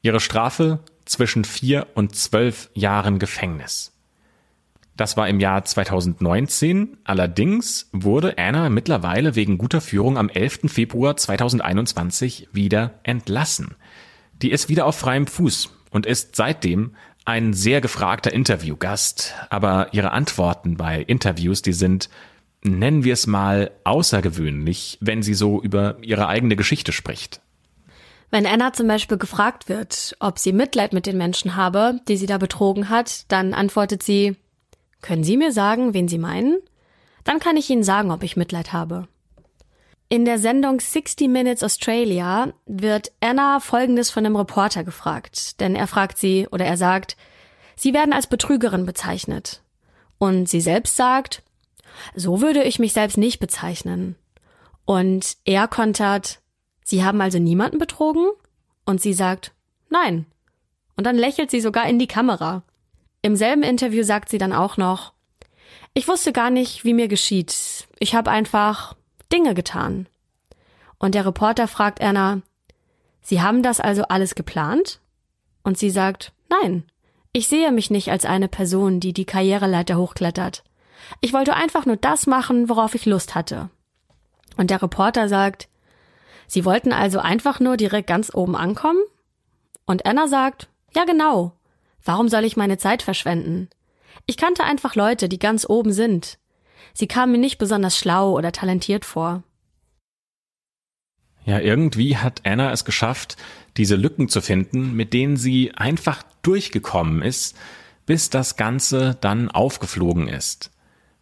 Ihre Strafe zwischen vier und zwölf Jahren Gefängnis. Das war im Jahr 2019. Allerdings wurde Anna mittlerweile wegen guter Führung am 11. Februar 2021 wieder entlassen. Die ist wieder auf freiem Fuß und ist seitdem ein sehr gefragter Interviewgast. Aber ihre Antworten bei Interviews, die sind nennen wir es mal, außergewöhnlich, wenn sie so über ihre eigene Geschichte spricht. Wenn Anna zum Beispiel gefragt wird, ob sie Mitleid mit den Menschen habe, die sie da betrogen hat, dann antwortet sie, können Sie mir sagen, wen Sie meinen? Dann kann ich Ihnen sagen, ob ich Mitleid habe. In der Sendung 60 Minutes Australia wird Anna Folgendes von einem Reporter gefragt, denn er fragt sie oder er sagt, Sie werden als Betrügerin bezeichnet. Und sie selbst sagt, so würde ich mich selbst nicht bezeichnen. Und er kontert, Sie haben also niemanden betrogen? Und sie sagt, nein. Und dann lächelt sie sogar in die Kamera. Im selben Interview sagt sie dann auch noch, ich wusste gar nicht, wie mir geschieht. Ich habe einfach Dinge getan. Und der Reporter fragt Anna, Sie haben das also alles geplant? Und sie sagt, Nein, ich sehe mich nicht als eine Person, die die Karriereleiter hochklettert. Ich wollte einfach nur das machen, worauf ich Lust hatte. Und der Reporter sagt, Sie wollten also einfach nur direkt ganz oben ankommen? Und Anna sagt, ja genau. Warum soll ich meine Zeit verschwenden? Ich kannte einfach Leute, die ganz oben sind. Sie kamen mir nicht besonders schlau oder talentiert vor. Ja, irgendwie hat Anna es geschafft, diese Lücken zu finden, mit denen sie einfach durchgekommen ist, bis das Ganze dann aufgeflogen ist.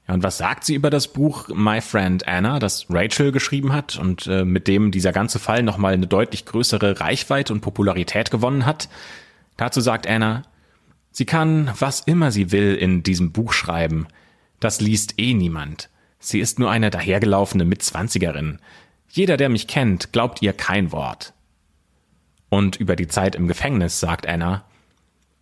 Ja, und was sagt sie über das Buch My Friend Anna, das Rachel geschrieben hat und äh, mit dem dieser ganze Fall nochmal eine deutlich größere Reichweite und Popularität gewonnen hat? Dazu sagt Anna, sie kann was immer sie will in diesem Buch schreiben. Das liest eh niemand. Sie ist nur eine dahergelaufene Mitzwanzigerin. Jeder, der mich kennt, glaubt ihr kein Wort. Und über die Zeit im Gefängnis sagt Anna,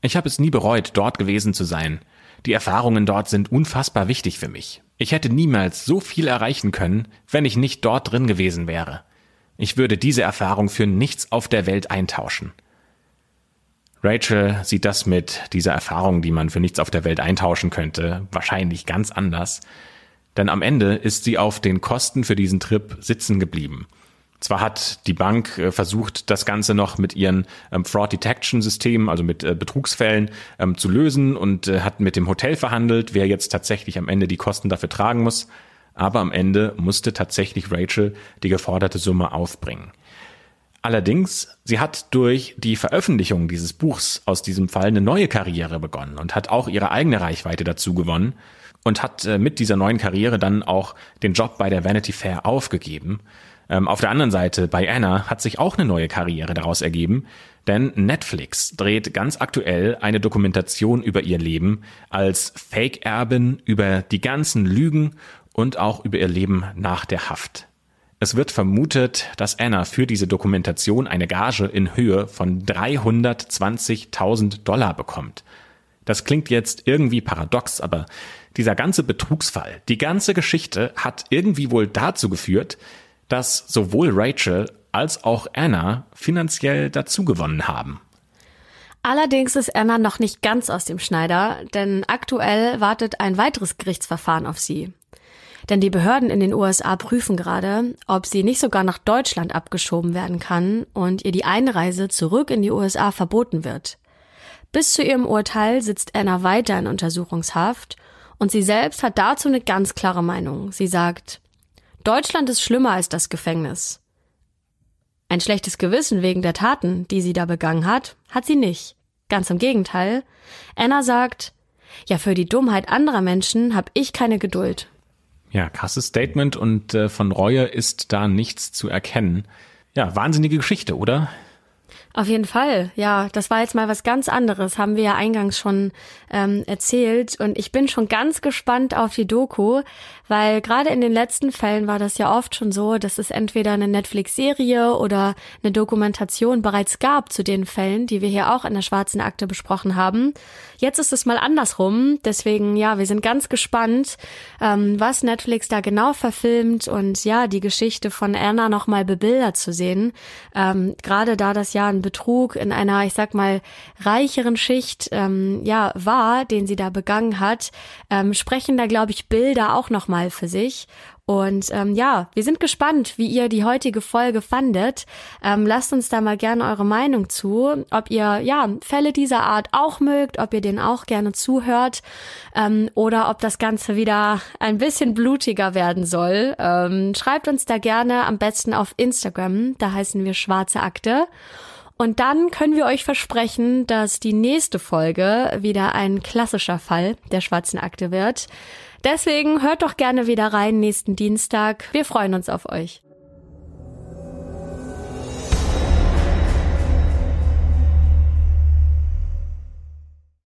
ich habe es nie bereut, dort gewesen zu sein. Die Erfahrungen dort sind unfassbar wichtig für mich. Ich hätte niemals so viel erreichen können, wenn ich nicht dort drin gewesen wäre. Ich würde diese Erfahrung für nichts auf der Welt eintauschen. Rachel sieht das mit dieser Erfahrung, die man für nichts auf der Welt eintauschen könnte, wahrscheinlich ganz anders. Denn am Ende ist sie auf den Kosten für diesen Trip sitzen geblieben. Zwar hat die Bank äh, versucht, das Ganze noch mit ihren ähm, Fraud Detection Systemen, also mit äh, Betrugsfällen, ähm, zu lösen und äh, hat mit dem Hotel verhandelt, wer jetzt tatsächlich am Ende die Kosten dafür tragen muss. Aber am Ende musste tatsächlich Rachel die geforderte Summe aufbringen. Allerdings, sie hat durch die Veröffentlichung dieses Buchs aus diesem Fall eine neue Karriere begonnen und hat auch ihre eigene Reichweite dazu gewonnen und hat mit dieser neuen Karriere dann auch den Job bei der Vanity Fair aufgegeben. Ähm, auf der anderen Seite, bei Anna hat sich auch eine neue Karriere daraus ergeben, denn Netflix dreht ganz aktuell eine Dokumentation über ihr Leben als Fake-Erbin über die ganzen Lügen und auch über ihr Leben nach der Haft. Es wird vermutet, dass Anna für diese Dokumentation eine Gage in Höhe von 320.000 Dollar bekommt. Das klingt jetzt irgendwie paradox, aber dieser ganze Betrugsfall, die ganze Geschichte hat irgendwie wohl dazu geführt, dass sowohl Rachel als auch Anna finanziell dazugewonnen haben. Allerdings ist Anna noch nicht ganz aus dem Schneider, denn aktuell wartet ein weiteres Gerichtsverfahren auf sie. Denn die Behörden in den USA prüfen gerade, ob sie nicht sogar nach Deutschland abgeschoben werden kann und ihr die Einreise zurück in die USA verboten wird. Bis zu ihrem Urteil sitzt Anna weiter in Untersuchungshaft und sie selbst hat dazu eine ganz klare Meinung. Sie sagt, Deutschland ist schlimmer als das Gefängnis. Ein schlechtes Gewissen wegen der Taten, die sie da begangen hat, hat sie nicht. Ganz im Gegenteil. Anna sagt, ja, für die Dummheit anderer Menschen habe ich keine Geduld. Ja, krasses Statement und äh, von Reue ist da nichts zu erkennen. Ja, wahnsinnige Geschichte, oder? Auf jeden Fall, ja. Das war jetzt mal was ganz anderes, haben wir ja eingangs schon ähm, erzählt. Und ich bin schon ganz gespannt auf die Doku, weil gerade in den letzten Fällen war das ja oft schon so, dass es entweder eine Netflix-Serie oder eine Dokumentation bereits gab zu den Fällen, die wir hier auch in der Schwarzen Akte besprochen haben. Jetzt ist es mal andersrum. Deswegen, ja, wir sind ganz gespannt, ähm, was Netflix da genau verfilmt und ja, die Geschichte von Anna nochmal bebildert zu sehen. Ähm, gerade da das ja ein Betrug in einer, ich sag mal, reicheren Schicht ähm, ja war, den sie da begangen hat, ähm, sprechen da, glaube ich, Bilder auch nochmal für sich. Und ähm, ja, wir sind gespannt, wie ihr die heutige Folge fandet. Ähm, lasst uns da mal gerne eure Meinung zu, ob ihr ja Fälle dieser Art auch mögt, ob ihr den auch gerne zuhört ähm, oder ob das Ganze wieder ein bisschen blutiger werden soll. Ähm, schreibt uns da gerne am besten auf Instagram, da heißen wir Schwarze Akte. Und dann können wir euch versprechen, dass die nächste Folge wieder ein klassischer Fall der schwarzen Akte wird. Deswegen hört doch gerne wieder rein nächsten Dienstag. Wir freuen uns auf euch.